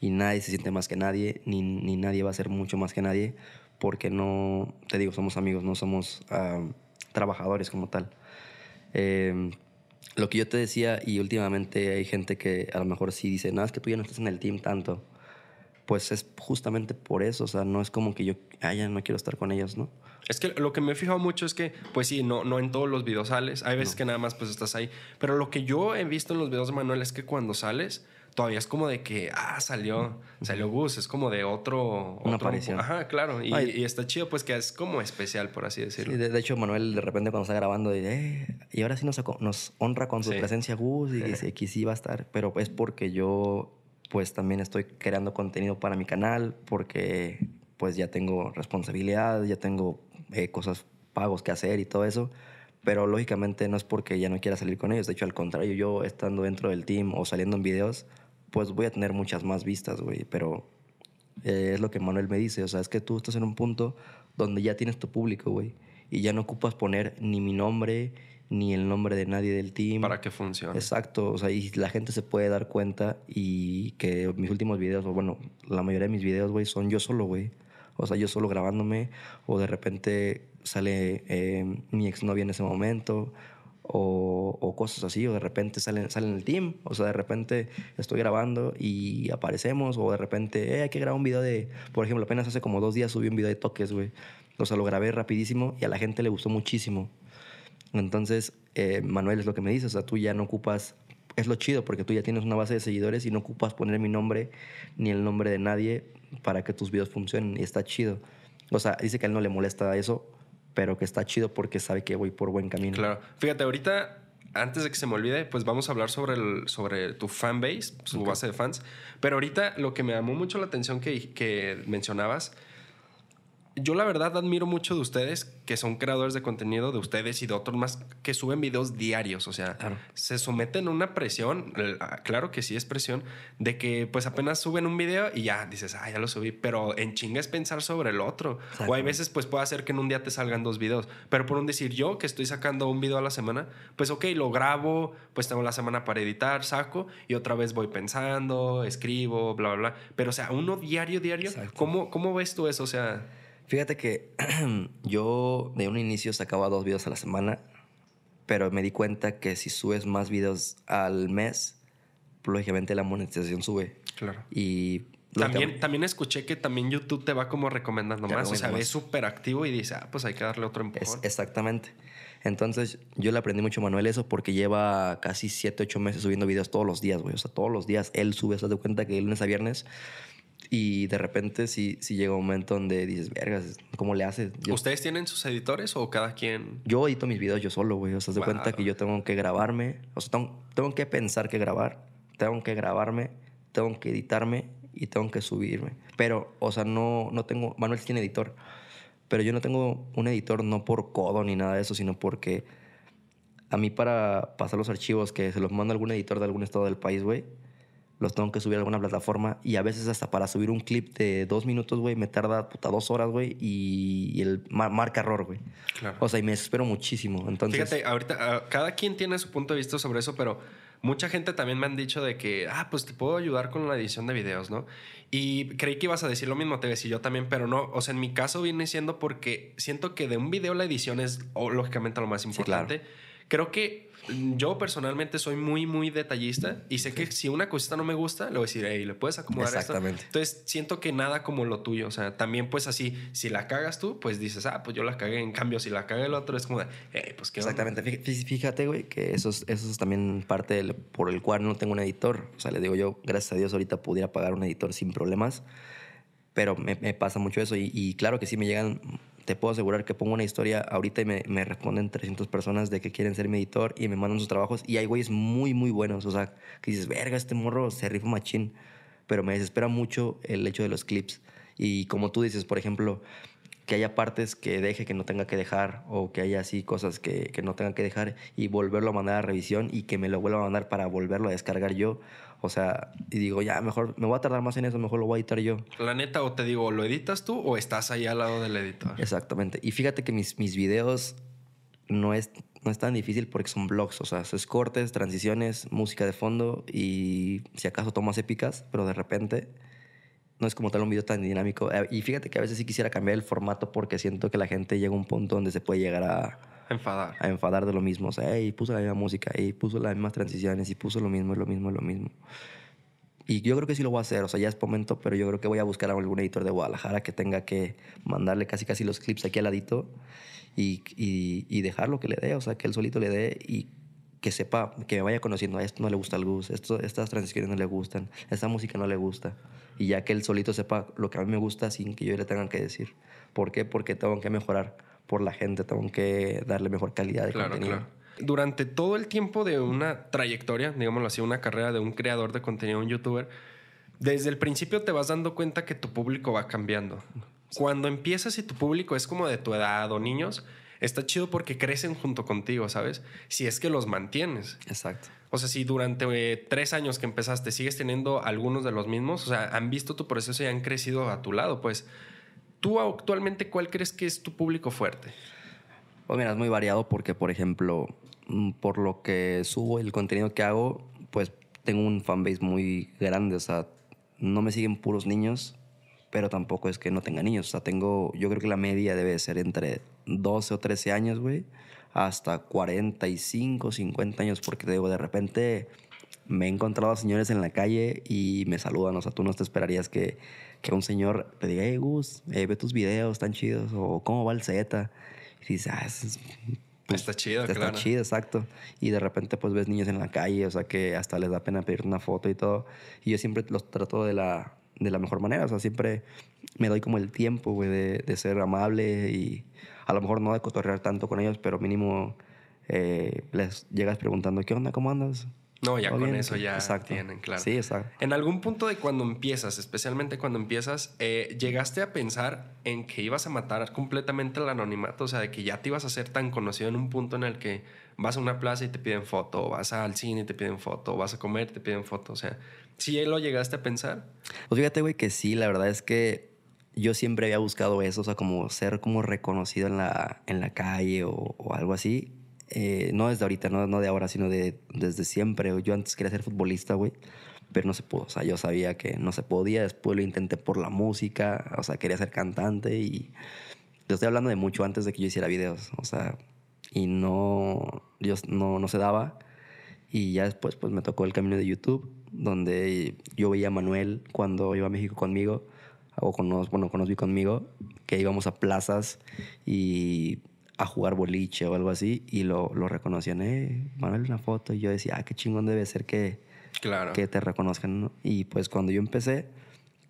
y nadie se siente más que nadie, ni, ni nadie va a ser mucho más que nadie, porque no, te digo, somos amigos, no somos uh, trabajadores como tal. Eh, lo que yo te decía, y últimamente hay gente que a lo mejor sí dice, no, es que tú ya no estás en el team tanto. Pues es justamente por eso, o sea, no es como que yo, ah, ya no quiero estar con ellos, ¿no? Es que lo que me he fijado mucho es que, pues sí, no, no en todos los videos sales. Hay veces que nada más pues estás ahí. Pero lo que yo he visto en los videos de Manuel es que cuando sales, todavía es como de que, ah, salió, salió Gus, es como de otro... Una aparición. Ajá, claro. Y, y, está chido, pues que es como especial, por así decirlo. Sí, de, hecho, Manuel de repente cuando está grabando dice, eh, y ahora sí nos, nos honra con su presencia Gus y dice que sí va a estar, pero es porque yo pues también estoy creando contenido para mi canal, porque pues ya tengo responsabilidad, ya tengo eh, cosas pagos que hacer y todo eso pero lógicamente no es porque ya no quiera salir con ellos. De hecho, al contrario, yo estando dentro del team o saliendo en videos, pues voy a tener muchas más vistas, güey. Pero eh, es lo que Manuel me dice, o sea, es que tú estás en un punto donde ya tienes tu público, güey. Y ya no ocupas poner ni mi nombre, ni el nombre de nadie del team. Para que funcione. Exacto, o sea, y la gente se puede dar cuenta y que mis últimos videos, o bueno, la mayoría de mis videos, güey, son yo solo, güey. O sea, yo solo grabándome, o de repente sale eh, mi exnovia en ese momento, o, cosas así, o de repente salen, salen el team, o sea, de repente estoy grabando y aparecemos, o de repente, eh, hay que grabar un video de, por ejemplo, apenas hace como dos días subí un video de toques, güey. O sea, lo grabé rapidísimo y a la gente le gustó muchísimo. Entonces, eh, Manuel es lo que me dice, o sea, tú ya no ocupas, es lo chido, porque tú ya tienes una base de seguidores y no ocupas poner mi nombre ni el nombre de nadie para que tus videos funcionen y está chido. O sea, dice que a él no le molesta eso, pero que está chido porque sabe que voy por buen camino. Claro. Fíjate, ahorita, antes de que se me olvide, pues vamos a hablar sobre, el, sobre tu fanbase, su base de fans. Pero ahorita lo que me llamó mucho la atención que, que mencionabas yo la verdad admiro mucho de ustedes, que son creadores de contenido, de ustedes y de otros más, que suben videos diarios. O sea, se someten a una presión, claro que sí es presión, de que pues apenas suben un video y ya dices, ah, ya lo subí, pero en chinga es pensar sobre el otro. O hay veces pues puede hacer que en un día te salgan dos videos. Pero por un decir yo, que estoy sacando un video a la semana, pues ok, lo grabo, pues tengo la semana para editar, saco y otra vez voy pensando, escribo, bla, bla, bla. Pero o sea, uno diario, diario, ¿cómo, ¿cómo ves tú eso? O sea... Fíjate que [clears throat] yo de un inicio sacaba dos videos a la semana, pero me di cuenta que si subes más videos al mes, lógicamente la monetización sube. Claro. Y también, también escuché que también YouTube te va como recomendando más. O sea, ves súper activo y dice, ah, pues hay que darle otro empujón. exactamente. Entonces, yo le aprendí mucho a Manuel eso porque lleva casi 7, 8 meses subiendo videos todos los días, güey. O sea, todos los días él sube. Se de cuenta que de lunes a viernes y de repente si si llega un momento donde dices, vergas, ¿cómo le haces? ¿Ustedes tienen sus editores o cada quien? Yo edito mis videos yo solo, güey. O sea, se de cuenta que yo tengo que grabarme. O sea, tengo, que pensar que grabar. Tengo que grabarme. Tengo que editarme. Y tengo que subirme. Pero, o sea, no, no tengo... Manuel tiene editor. Pero yo no tengo un editor no por codo ni nada de eso, sino porque a mí para pasar los archivos que se los manda algún editor de algún estado del país, güey los tengo que subir a alguna plataforma y a veces hasta para subir un clip de dos minutos, güey, me tarda puta dos horas, güey, y, el marca error, güey. Claro. O sea, y me desespero muchísimo. Entonces... Fíjate, ahorita ah, cada quien tiene su punto de vista sobre eso, pero mucha gente también me han dicho de que, ah, pues te puedo ayudar con la edición de videos, ¿no? Y creí que ibas a decir lo mismo, te decía yo también, pero no. O sea, en mi caso viene siendo porque siento que de un video la edición es, lógicamente, lo más importante. Creo que yo personalmente soy muy, muy detallista y sé que si una cosita no me gusta, le voy a decir, hey, ¿le puedes acomodar Exactamente. Entonces siento que nada como lo tuyo. O sea, también pues así, si la cagas tú, pues dices, ah, pues yo la cagué. En cambio, si la caga el otro, es como de, hey, pues qué Exactamente. Fíjate, güey, que eso es, eso es también parte por el cual no tengo un editor. O sea, le digo yo, gracias a Dios, ahorita pudiera pagar un editor sin problemas. Pero me, pasa mucho eso y, claro que sí me llegan te puedo asegurar que pongo una historia ahorita y me, me, responden 300 personas de que quieren ser mi editor y me mandan sus trabajos. Y hay güeyes muy, muy buenos. O sea, que dices, verga, este morro se rifa machín. Pero me desespera mucho el hecho de los clips. Y como tú dices, por ejemplo, que haya partes que deje que no tenga que dejar o que haya así cosas que, que no tenga que dejar y volverlo a mandar a revisión y que me lo vuelva a mandar para volverlo a descargar yo. O sea, y digo, ya, mejor me voy a tardar más en eso, mejor lo voy a editar yo. La neta, o te digo, ¿lo editas tú o estás ahí al lado del editor? Exactamente. Y fíjate que mis, mis videos no es, no es tan difícil porque son blogs, o sea, es cortes, transiciones, música de fondo y si acaso tomas épicas, pero de repente no es como tal un video tan dinámico. Eh, y fíjate que a veces sí quisiera cambiar el formato porque siento que la gente llega a un punto donde se puede llegar a enfadar. A enfadar de lo mismo. O sea, y puso la misma música, y puso las mismas transiciones, y puso lo mismo, lo mismo, lo mismo. Y yo creo que sí lo voy a hacer, o sea, ya es momento, pero yo creo que voy a buscar a algún editor de Guadalajara que tenga que mandarle casi casi los clips aquí al ladito y, y, y dejarlo que le dé, o sea, que él solito le dé y que sepa, que me vaya conociendo, a esto no le gusta el Gus, esto, estas transiciones no le gustan, esta música no le gusta. Y ya que él solito sepa lo que a mí me gusta sin que yo le tenga que decir. ¿Por qué? Porque tengo que mejorar por la gente, tengo que darle mejor calidad de contenido. Durante todo el tiempo de una trayectoria, digámoslo así, una carrera de un creador de contenido, un youtuber, desde el principio te vas dando cuenta que tu público va cambiando. Cuando empiezas y tu público es como de tu edad o niños, está chido porque crecen junto contigo, ¿sabes? Si es que los mantienes. Exacto. O sea, si durante eh, tres años que empezaste sigues teniendo algunos de los mismos, o sea, han visto tu proceso y han crecido a tu lado, pues ¿Tú actualmente cuál crees que es tu público fuerte? Pues mira, es muy variado porque, por ejemplo, mm, por lo que subo el contenido que hago, pues tengo un fanbase muy grande. O sea, no me siguen puros niños, pero tampoco es que no tenga niños. O sea, tengo, yo creo que la media debe ser entre 12 o 13 años, güey, hasta 45, 50 años, porque te digo, de repente me he encontrado a señores en la calle y me saludan. O sea, tú no te esperarías que que un señor te diga, hey Gus, eh, ve tus videos, están chidos, o cómo va el Z. Y dices, ah, pues, está chido, está claro. Está chido, exacto. Y de repente pues ves niños en la calle, o sea que hasta les da pena pedir una foto y todo. Y yo siempre los trato de la, de la mejor manera, o sea, siempre me doy como el tiempo, güey, de, de, ser amable y a lo mejor no de cotorrear tanto con ellos, pero mínimo eh, les llegas preguntando, ¿qué onda? ¿Cómo andas? No, ya con eso ya tienen, claro. Sí, exacto. En algún punto de cuando empiezas, especialmente cuando empiezas, eh, ¿llegaste a pensar en que ibas a matar completamente el anonimato? O sea, de que ya te ibas a ser tan conocido en un punto en el que vas a una plaza y te piden foto, o vas al cine y te piden foto, o vas a comer y te piden foto. O sea, ¿sí lo llegaste a pensar? Pues fíjate, güey, que sí, la verdad es que yo siempre había buscado eso, o sea, como ser como reconocido en la, en la calle o, o algo así. Eh, no desde ahorita, no, no de ahora, sino de, desde siempre. Yo antes quería ser futbolista, güey, pero no se pudo. O sea, yo sabía que no se podía. Después lo intenté por la música, o sea, quería ser cantante y. Yo estoy hablando de mucho antes de que yo hiciera videos, o sea, y no, yo, no, no se daba. Y ya después, pues me tocó el camino de YouTube, donde yo veía a Manuel cuando iba a México conmigo, o con bueno, conocí conmigo, que íbamos a plazas y a jugar boliche o algo así y lo, lo reconocían, eh, Manuel, una foto. Y yo decía, ah, qué chingón debe ser que, claro. que te reconozcan. Y pues cuando yo empecé,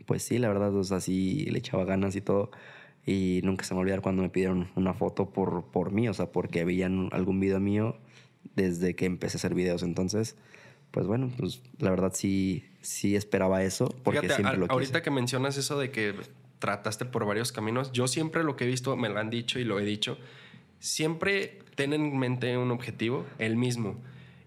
pues sí, la verdad, o sea, sí le echaba ganas y todo. Y nunca se me olvidar cuando me pidieron una foto por, por mí, o sea, porque veían algún video mío desde que empecé a hacer videos. Entonces, pues bueno, pues la verdad sí, sí esperaba eso, porque siempre lo quise. Ahorita que mencionas eso de que trataste por varios caminos, yo siempre lo que he visto, me lo han dicho y lo he dicho, siempre ten en mente un objetivo, el mismo.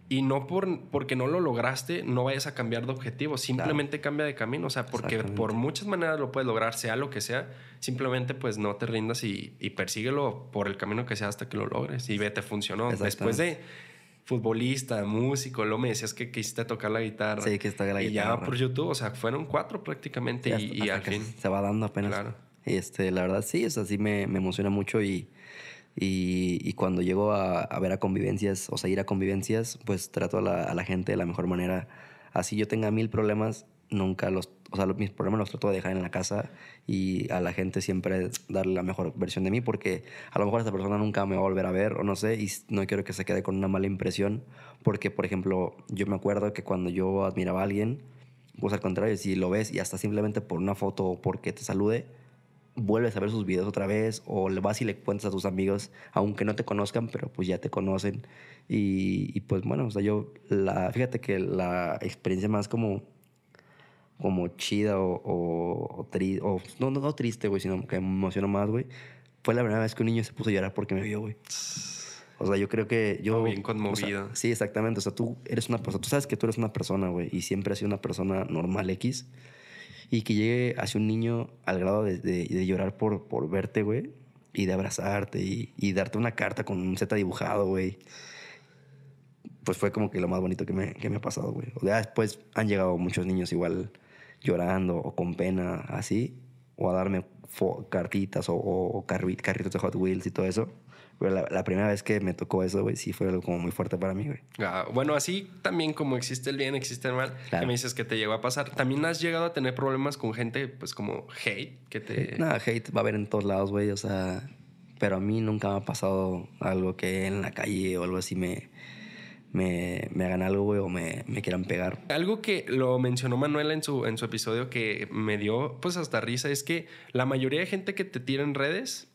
Y no por, porque no lo lograste, no vayas a cambiar de objetivo. Simplemente cambia de camino. O sea, porque por muchas maneras lo puedes lograr, sea lo que sea. Simplemente pues no te rindas y, y persíguelo por el camino que sea hasta que lo logres. Y ve, te funcionó. Después de futbolista, músico, lo me decías que quisiste tocar la guitarra. Sí, que está la y guitarra. Y ya por YouTube, o sea, fueron cuatro prácticamente y, al fin. Se va dando apenas. Claro. Este, la verdad sí, o sea, sí me, me emociona mucho y y, cuando llego a, ver a convivencias, o sea, ir a convivencias, pues trato a la, gente de la mejor manera. Así yo tenga mil problemas, nunca los, o sea, mis problemas los trato de dejar en la casa y a la gente siempre darle la mejor versión de mí porque a lo mejor esta persona nunca me va a volver a ver o no sé y no quiero que se quede con una mala impresión porque, por ejemplo, yo me acuerdo que cuando yo admiraba a alguien, pues al contrario, si lo ves y hasta simplemente por una foto o porque te salude, vuelves a ver sus videos otra vez o le vas y le cuentas a tus amigos, aunque no te conozcan, pero pues ya te conocen. Y, pues bueno, o sea, yo, la, fíjate que la experiencia más como, como chida o, o, triste, o no, no, triste, güey, sino que me emocionó más, güey, fue la primera vez que un niño se puso a llorar porque me vio, güey. O sea, yo creo que yo... bien conmovido. sí, exactamente. O sea, tú eres una persona, tú sabes que tú eres una persona, güey, y siempre has sido una persona normal X y que llegue hacia un niño al grado de, de, llorar por, por verte, güey, y de abrazarte y, y, darte una carta con un Z dibujado, güey. Pues fue como que lo más bonito que me, que me ha pasado, güey. O sea, después han llegado muchos niños igual llorando o con pena, así, o a darme cartitas o, o, carritos de Hot Wheels y todo eso. Pero la, primera vez que me tocó eso, güey, sí fue algo como muy fuerte para mí, güey. Ah, bueno, así también como existe el bien, existe el mal, que me dices que te llegó a pasar. ¿También has llegado a tener problemas con gente, pues como hate? Que te... Nada, hate va a haber en todos lados, güey, o sea... Pero a mí nunca me ha pasado algo que en la calle o algo así me... Me, me, hagan algo, güey, o me, me, quieran pegar. Algo que lo mencionó Manuela en su, en su episodio que me dio pues hasta risa es que la mayoría de gente que te tira en redes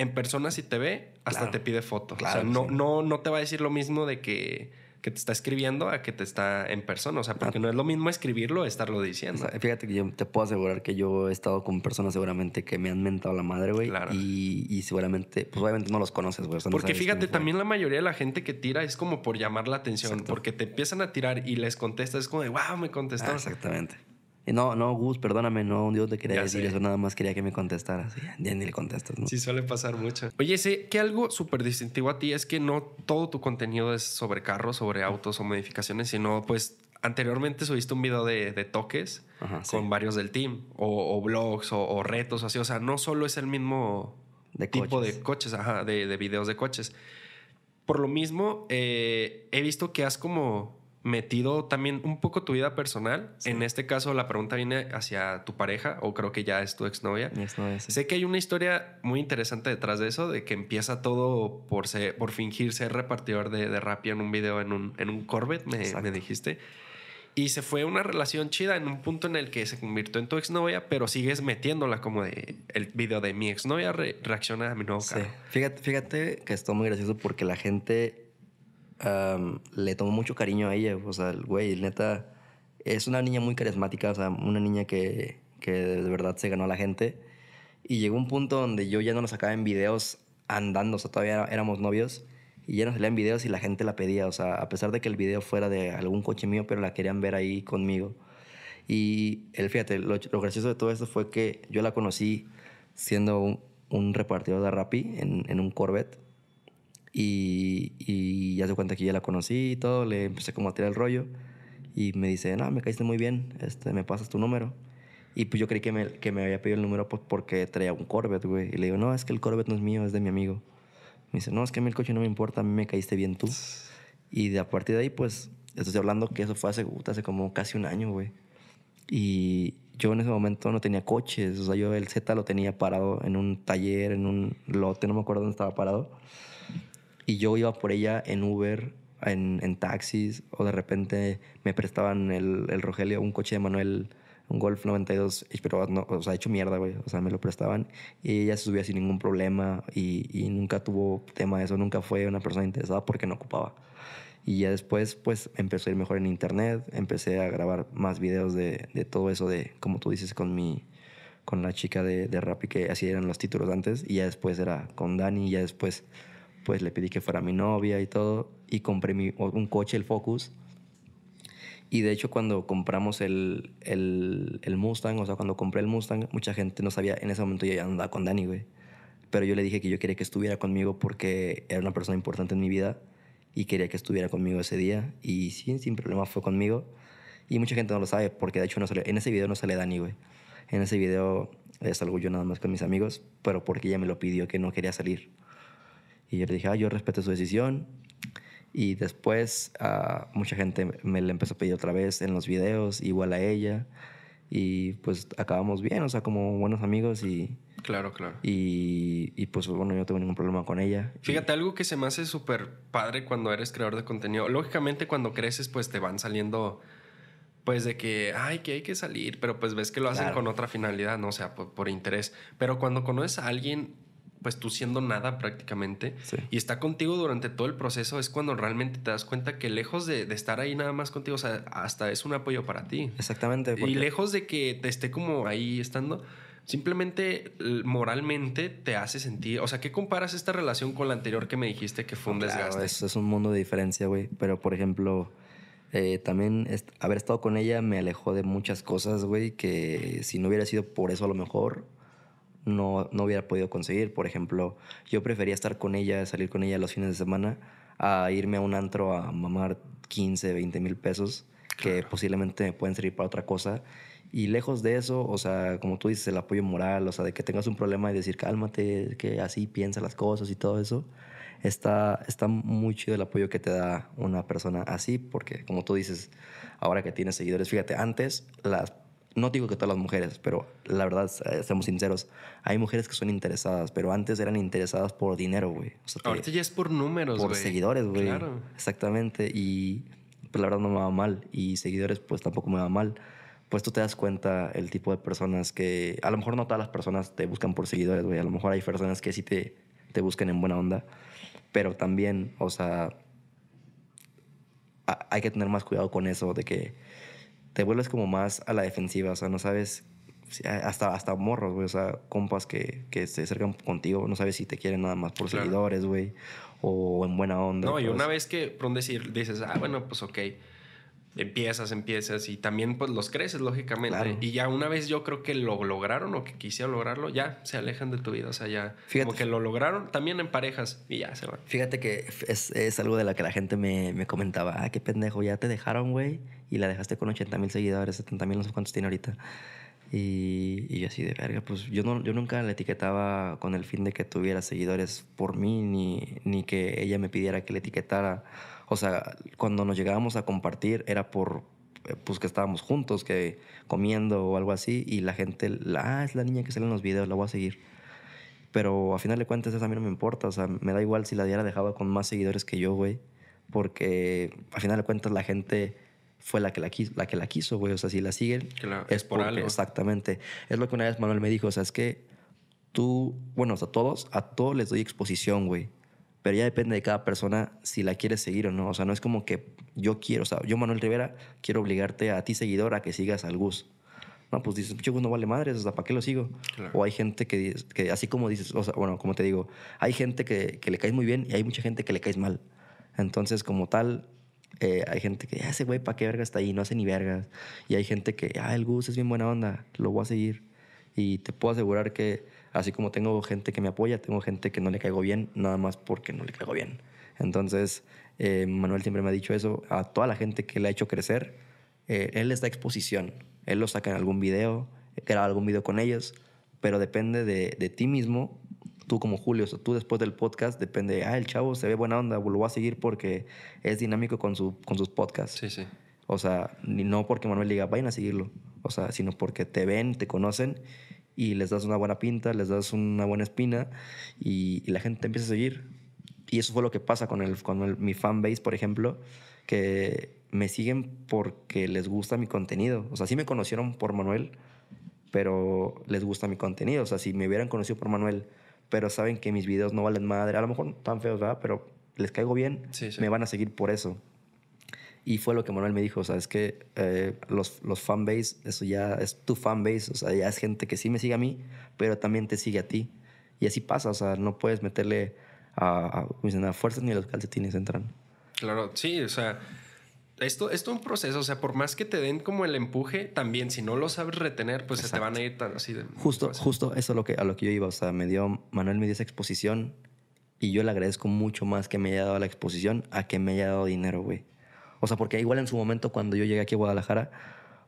en persona si te ve, hasta te pide foto. Claro, o sea, no, no, no te va a decir lo mismo de que, que, te está escribiendo a que te está en persona. O sea, porque no, es lo mismo escribirlo estarlo diciendo. fíjate que yo te puedo asegurar que yo he estado con personas seguramente que me han mentado la madre, güey. Claro. Y, y, seguramente, pues obviamente no los conoces, güey. porque fíjate, también la mayoría de la gente que tira es como por llamar la atención. Porque te empiezan a tirar y les contestas, es como de, wow, me contestó. exactamente no, no, Gus, perdóname, no, Dios te quería decir eso, nada más quería que me contestaras. Ya, ni le contestas, ¿no? Sí, suele pasar mucho. Oye, sé que algo súper distintivo a ti es que no todo tu contenido es sobre carros, sobre autos o modificaciones, sino pues anteriormente subiste un video de, toques con varios del team, o, blogs, o, retos, así. O sea, no solo es el mismo tipo de coches, ajá, de, de, videos de coches. Por lo mismo, eh, he visto que has como metido también un poco tu vida personal. En este caso, la pregunta viene hacia tu pareja, o creo que ya es tu exnovia. Sé que hay una historia muy interesante detrás de eso, de que empieza todo por, ser, por fingir ser repartidor de, de Rappi en un video en un, en un Corvette, me, me, dijiste. Y se fue una relación chida en un punto en el que se convirtió en tu exnovia, pero sigues metiéndola como de el video de mi exnovia reacciona a mi nuevo carro. Fíjate, fíjate que esto muy gracioso porque la gente le tomo mucho cariño a ella. O sea, el güey, neta, es una niña muy carismática, o sea, una niña que, que de verdad se ganó a la gente. Y llegó un punto donde yo ya no la sacaba en videos andando, o sea, todavía éramos novios. Y ya no salía en videos y la gente la pedía, o sea, a pesar de que el video fuera de algún coche mío, pero la querían ver ahí conmigo. Y él, fíjate, lo, gracioso de todo esto fue que yo la conocí siendo un, un repartidor de Rappi en, en un Corvette y, y ya se cuenta que ya la conocí y todo, le empecé como a tirar el rollo. Y me dice, no, me caíste muy bien, este, me pasas tu número. Y pues yo creí que me, que me había pedido el número pues, porque traía un Corvette, güey. Y le digo, no, es que el Corvette no es mío, es de mi amigo. Me dice, no, es que a mí el coche no me importa, a mí me caíste bien tú. Y de, a partir de ahí, pues, estoy hablando que eso fue hace, hace como casi un año, güey. Y yo en ese momento no tenía coches, o sea, yo el Z lo tenía parado en un taller, en un lote, no me acuerdo dónde estaba parado. Y yo iba por ella en Uber, en, en taxis, o de repente me prestaban el, el, Rogelio, un coche de Manuel, un Golf 92, pero no, o sea, hecho mierda, güey. O sea, me lo prestaban y ella se subía sin ningún problema y, y nunca tuvo tema de eso, nunca fue una persona interesada porque no ocupaba. Y ya después, pues, empezó a ir mejor en internet, empecé a grabar más videos de, de todo eso, de, como tú dices, con mi, con la chica de, de Rappi, que así eran los títulos antes, y ya después era con Dani, y ya después pues le pedí que fuera mi novia y todo, y compré mi, un coche, el Focus. Y de hecho cuando compramos el, el, el, Mustang, o sea, cuando compré el Mustang, mucha gente no sabía, en ese momento yo ya andaba con Dani, güey. Pero yo le dije que yo quería que estuviera conmigo porque era una persona importante en mi vida y quería que estuviera conmigo ese día. Y sí, sin problema fue conmigo. Y mucha gente no lo sabe porque de hecho no sale, en ese video no sale Dani, güey. En ese video salgo yo nada más con mis amigos, pero porque ella me lo pidió que no quería salir. Y yo le dije, ah, yo respeto su decisión. Y después uh, mucha gente me le empezó a pedir otra vez en los videos, igual a ella. Y pues acabamos bien, o sea, como buenos amigos y... Claro, claro. Y, y pues bueno, yo no tengo ningún problema con ella. Fíjate, algo que se me hace súper padre cuando eres creador de contenido. Lógicamente cuando creces pues te van saliendo pues de que, ay, que hay que salir, pero pues ves que lo hacen con otra finalidad, ¿no? O sea, por, por, interés. Pero cuando conoces a alguien pues tú siendo nada prácticamente y está contigo durante todo el proceso es cuando realmente te das cuenta que lejos de, estar ahí nada más contigo, o sea, hasta es un apoyo para ti. Exactamente. Y lejos de que te esté como ahí estando, simplemente moralmente te hace sentir, o sea, ¿qué comparas esta relación con la anterior que me dijiste que fue un desgaste? Es, es un mundo de diferencia, güey, pero por ejemplo... Eh, también haber estado con ella me alejó de muchas cosas, güey, que si no hubiera sido por eso a lo mejor no, no hubiera podido conseguir. Por ejemplo, yo prefería estar con ella, salir con ella los fines de semana, a irme a un antro a mamar 15, 20 mil pesos, que posiblemente me pueden servir para otra cosa. Y lejos de eso, o sea, como tú dices, el apoyo moral, o sea, de que tengas un problema y decir, cálmate, que así piensa las cosas y todo eso, está, está muy chido el apoyo que te da una persona así, porque como tú dices, ahora que tienes seguidores, fíjate, antes las no digo que todas las mujeres, pero la verdad, eh, seamos sinceros, hay mujeres que son interesadas, pero antes eran interesadas por dinero, güey. Ahorita ya es por números, Por seguidores, güey. Claro. Exactamente. Y pues la verdad no me va mal. Y seguidores, pues tampoco me va mal. Pues tú te das cuenta el tipo de personas que... A lo mejor no todas las personas te buscan por seguidores, güey. A lo mejor hay personas que sí te, te buscan en buena onda. Pero también, o sea... Hay que tener más cuidado con eso de que te vuelves como más a la defensiva, o sea, no sabes, hasta, hasta morros, güey, o sea, compas que, que se acercan contigo, no sabes si te quieren nada más por seguidores, güey, o en buena onda. No, y una vez que, por decir, dices, ah, bueno, pues ok, empiezas, empiezas y también pues los creces lógicamente. Y ya una vez yo creo que lo lograron o que quisieron lograrlo, ya se alejan de tu vida. O sea, ya como que lo lograron también en parejas y ya se van. Fíjate que es, es algo de lo que la gente me, me comentaba. Ah, qué pendejo, ya te dejaron, güey. Y la dejaste con 80 mil seguidores, 70 mil, no sé cuántos tiene ahorita. Y, y, así de verga, pues yo, no, yo nunca la etiquetaba con el fin de que tuviera seguidores por mí, ni, ni que ella me pidiera que le etiquetara o sea, cuando nos llegábamos a compartir era por, eh, pues que estábamos juntos, que comiendo o algo así, y la gente, ah, es la niña que sale en los videos, la voy a seguir. Pero a final de cuentas eso a mí no me importa, o sea, me da igual si la diera dejado con más seguidores que yo, güey, porque a final de cuentas la gente fue la que la quiso, la que la quiso, güey, o sea, si la siguen es por algo. Exactamente. Es lo que una vez Manuel me dijo, o sea, es que tú, bueno, o sea, a todos, a todos les doy exposición, güey pero ya depende de cada persona si la quieres seguir o no. O sea, no es como que yo quiero, o sea, yo Manuel Rivera quiero obligarte a ti seguidor a que sigas al Gus. No, pues dices, Gus no vale madres, o sea, ¿para qué lo sigo? O hay gente que, que, así como dices, o sea, bueno, como te digo, hay gente que, que le caes muy bien y hay mucha gente que le caes mal. Entonces, como tal, eh, hay gente que, ah, ese güey, ¿para qué verga está ahí? No hace ni vergas. Y hay gente que, ah, el Gus es bien buena onda, lo voy a seguir. Y te puedo asegurar que Así como tengo gente que me apoya, tengo gente que no le caigo bien, nada más porque no le caigo bien. Entonces, eh, Manuel siempre me ha dicho eso. A toda la gente que le ha hecho crecer, eh, él les da exposición. Él lo saca en algún video, graba algún video con ellos, pero depende de, de ti mismo. Tú como Julio, o tú después del podcast, depende, ah, el chavo se ve buena onda, lo voy a seguir porque es dinámico con, su, con sus podcasts. Sí, sí. O sea, no porque Manuel diga, vayan a seguirlo. O sea, sino porque te ven, te conocen y les das una buena pinta, les das una buena espina y, la gente te empieza a seguir. Y eso fue lo que pasa con, el, con mi fanbase, por ejemplo, que me siguen porque les gusta mi contenido. O sea, sí me conocieron por Manuel, pero les gusta mi contenido. O sea, si me hubieran conocido por Manuel, pero saben que mis videos no valen madre, a lo mejor tan feos, ¿verdad? Pero les caigo bien, me van a seguir por eso. Y fue lo que Manuel me dijo, o sea, es que eh, los, los fanbase, eso ya es tu fanbase, o sea, ya es gente que sí me sigue a mí, pero también te sigue a ti. Y así pasa, o sea, no puedes meterle a, a, fuerzas ni los calcetines entran. Claro, sí, o sea, esto, esto es un proceso, o sea, por más que te den como el empuje, también si no lo sabes retener, pues se te van a ir tan así de... Justo, justo eso es lo que, a lo que yo iba, o sea, me dio, Manuel me dio esa exposición y yo le agradezco mucho más que me haya dado la exposición a que me haya dado dinero, güey. O sea, porque igual en su momento cuando yo llegué aquí a Guadalajara,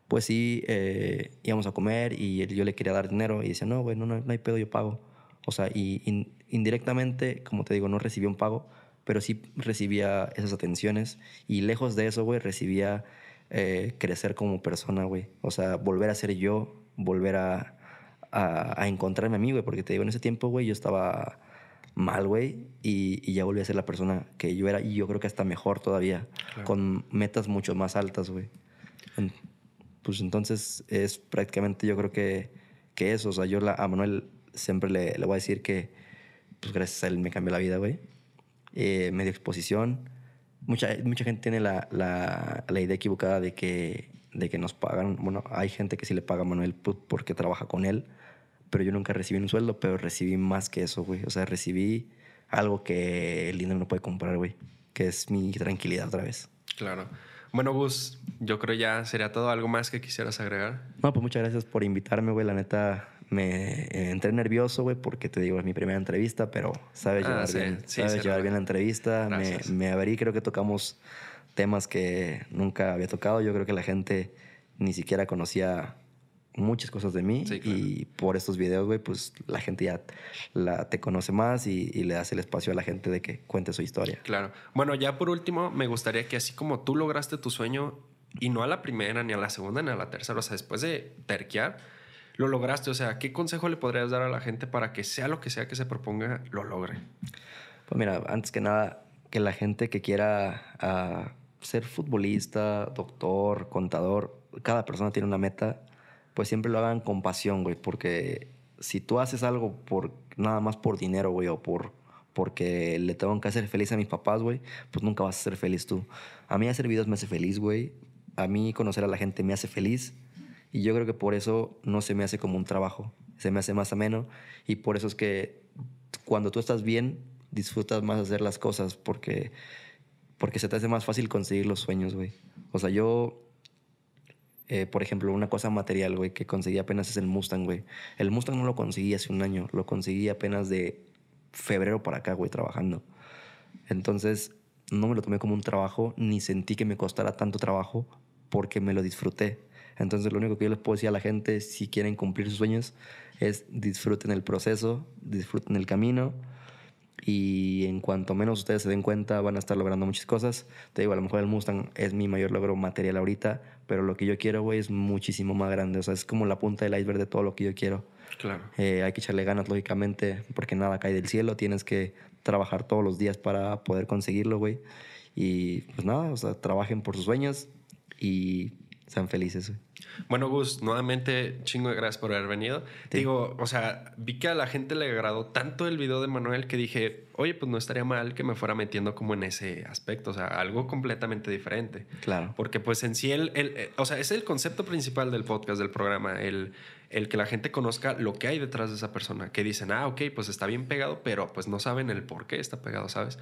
pues sí, eh, íbamos a comer y yo le quería dar dinero y decía, no, güey, no, hay pedo, yo pago. O sea, y indirectamente, como te digo, no recibí un pago, pero sí recibía esas atenciones y lejos de eso, güey, recibía eh, crecer como persona, güey. O sea, volver a ser yo, volver a, a, encontrarme a mí, güey, porque te digo, en ese tiempo, güey, yo estaba mal, güey, y, y, ya volví a ser la persona que yo era y yo creo que hasta mejor todavía, con metas mucho más altas, güey. Pues entonces es prácticamente yo creo que, que eso, o sea, yo la, a Manuel siempre le, le voy a decir que, pues gracias a él me cambió la vida, güey eh, medio exposición. Mucha, mucha gente tiene la, la, la, idea equivocada de que, de que nos pagan. Bueno, hay gente que sí le paga a Manuel porque trabaja con él, pero yo nunca recibí un sueldo, pero recibí más que eso, güey. O sea, recibí algo que el dinero no puede comprar, güey, que es mi tranquilidad otra vez. Claro. Bueno, Gus, yo creo ya sería todo. ¿Algo más que quisieras agregar? No, pues muchas gracias por invitarme, güey. La neta, me entré nervioso, güey, porque te digo, es mi primera entrevista, pero sabes ah, llevar, bien, sabes llevar bien la entrevista. Me, me abrí, creo que tocamos temas que nunca había tocado. Yo creo que la gente ni siquiera conocía muchas cosas de mí y por estos videos, güey, pues la gente ya la, te conoce más y, y, le das el espacio a la gente de que cuente su historia. Claro. Bueno, ya por último, me gustaría que así como tú lograste tu sueño y no a la primera, ni a la segunda, ni a la tercera, o sea, después de terquear, lo lograste? O sea, ¿qué consejo le podrías dar a la gente para que sea lo que sea que se proponga, lo logre? Pues mira, antes que nada, que la gente que quiera ah, ser futbolista, doctor, contador, cada persona tiene una meta, pues siempre lo hagan con pasión, güey, porque si tú haces algo por nada más por dinero, güey, o por porque le tengo que hacer feliz a mis papás, güey, pues nunca vas a ser feliz tú. A mí hacer videos me hace feliz, güey. A mí conocer a la gente me hace feliz. Y yo creo que por eso no se me hace como un trabajo, se me hace más ameno y por eso es que cuando tú estás bien, disfrutas más hacer las cosas porque, porque se te hace más fácil conseguir los sueños, güey. O sea, yo, eh, por ejemplo, una cosa material, güey, que conseguí apenas es el Mustang, güey. El Mustang no lo conseguí hace un año, lo conseguí apenas de febrero para acá, güey, trabajando. Entonces, no me lo tomé como un trabajo, ni sentí que me costara tanto trabajo porque me lo disfruté. Entonces lo único que yo les puedo decir a la gente, si quieren cumplir sus sueños, es disfruten el proceso, disfruten el camino y en cuanto menos ustedes se den cuenta van a estar logrando muchas cosas. Te digo, a lo mejor el Mustang es mi mayor logro material ahorita, pero lo que yo quiero, güey, es muchísimo más grande. O sea, es como la punta del iceberg de todo lo que yo quiero. Claro. Eh, hay que echarle ganas, lógicamente, porque nada cae del cielo. Tienes que trabajar todos los días para poder conseguirlo, güey. Y pues nada, o sea, trabajen por sus sueños y sean felices. Bueno, Gus, nuevamente chingo de gracias por haber venido. Digo, o sea, vi que a la gente le agradó tanto el video de Manuel que dije, oye, pues no estaría mal que me fuera metiendo como en ese aspecto, o sea, algo completamente diferente. Claro. Porque pues en sí, el, el, o sea, es el concepto principal del podcast, del programa, el, el que la gente conozca lo que hay detrás de esa persona, que dicen, ah, ok, pues está bien pegado, pero pues no saben el por qué está pegado, ¿sabes?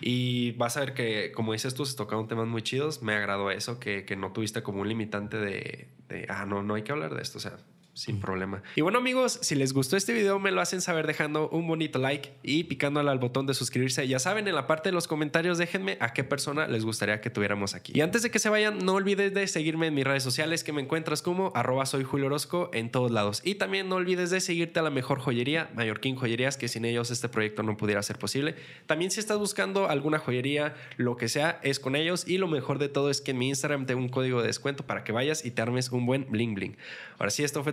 Y vas a ver que, como dices tú, se tocaron temas muy chidos, me agradó eso, que, que no tuviste como un limitante de, de, ah, no, no hay que hablar de esto, o sea, sin problema. Y bueno amigos, si les gustó este video me lo hacen saber dejando un bonito like y picándole al botón de suscribirse. Ya saben, en la parte de los comentarios déjenme a qué persona les gustaría que tuviéramos aquí. Y antes de que se vayan, no olvides de seguirme en mis redes sociales que me encuentras como arroba soy Julio Orozco en todos lados. Y también no olvides de seguirte a la mejor joyería, Mallorquín Joyerías, que sin ellos este proyecto no pudiera ser posible. También si estás buscando alguna joyería, lo que sea, es con ellos. Y lo mejor de todo es que en mi Instagram tengo un código de descuento para que vayas y te armes un buen bling bling. Ahora sí, esto fue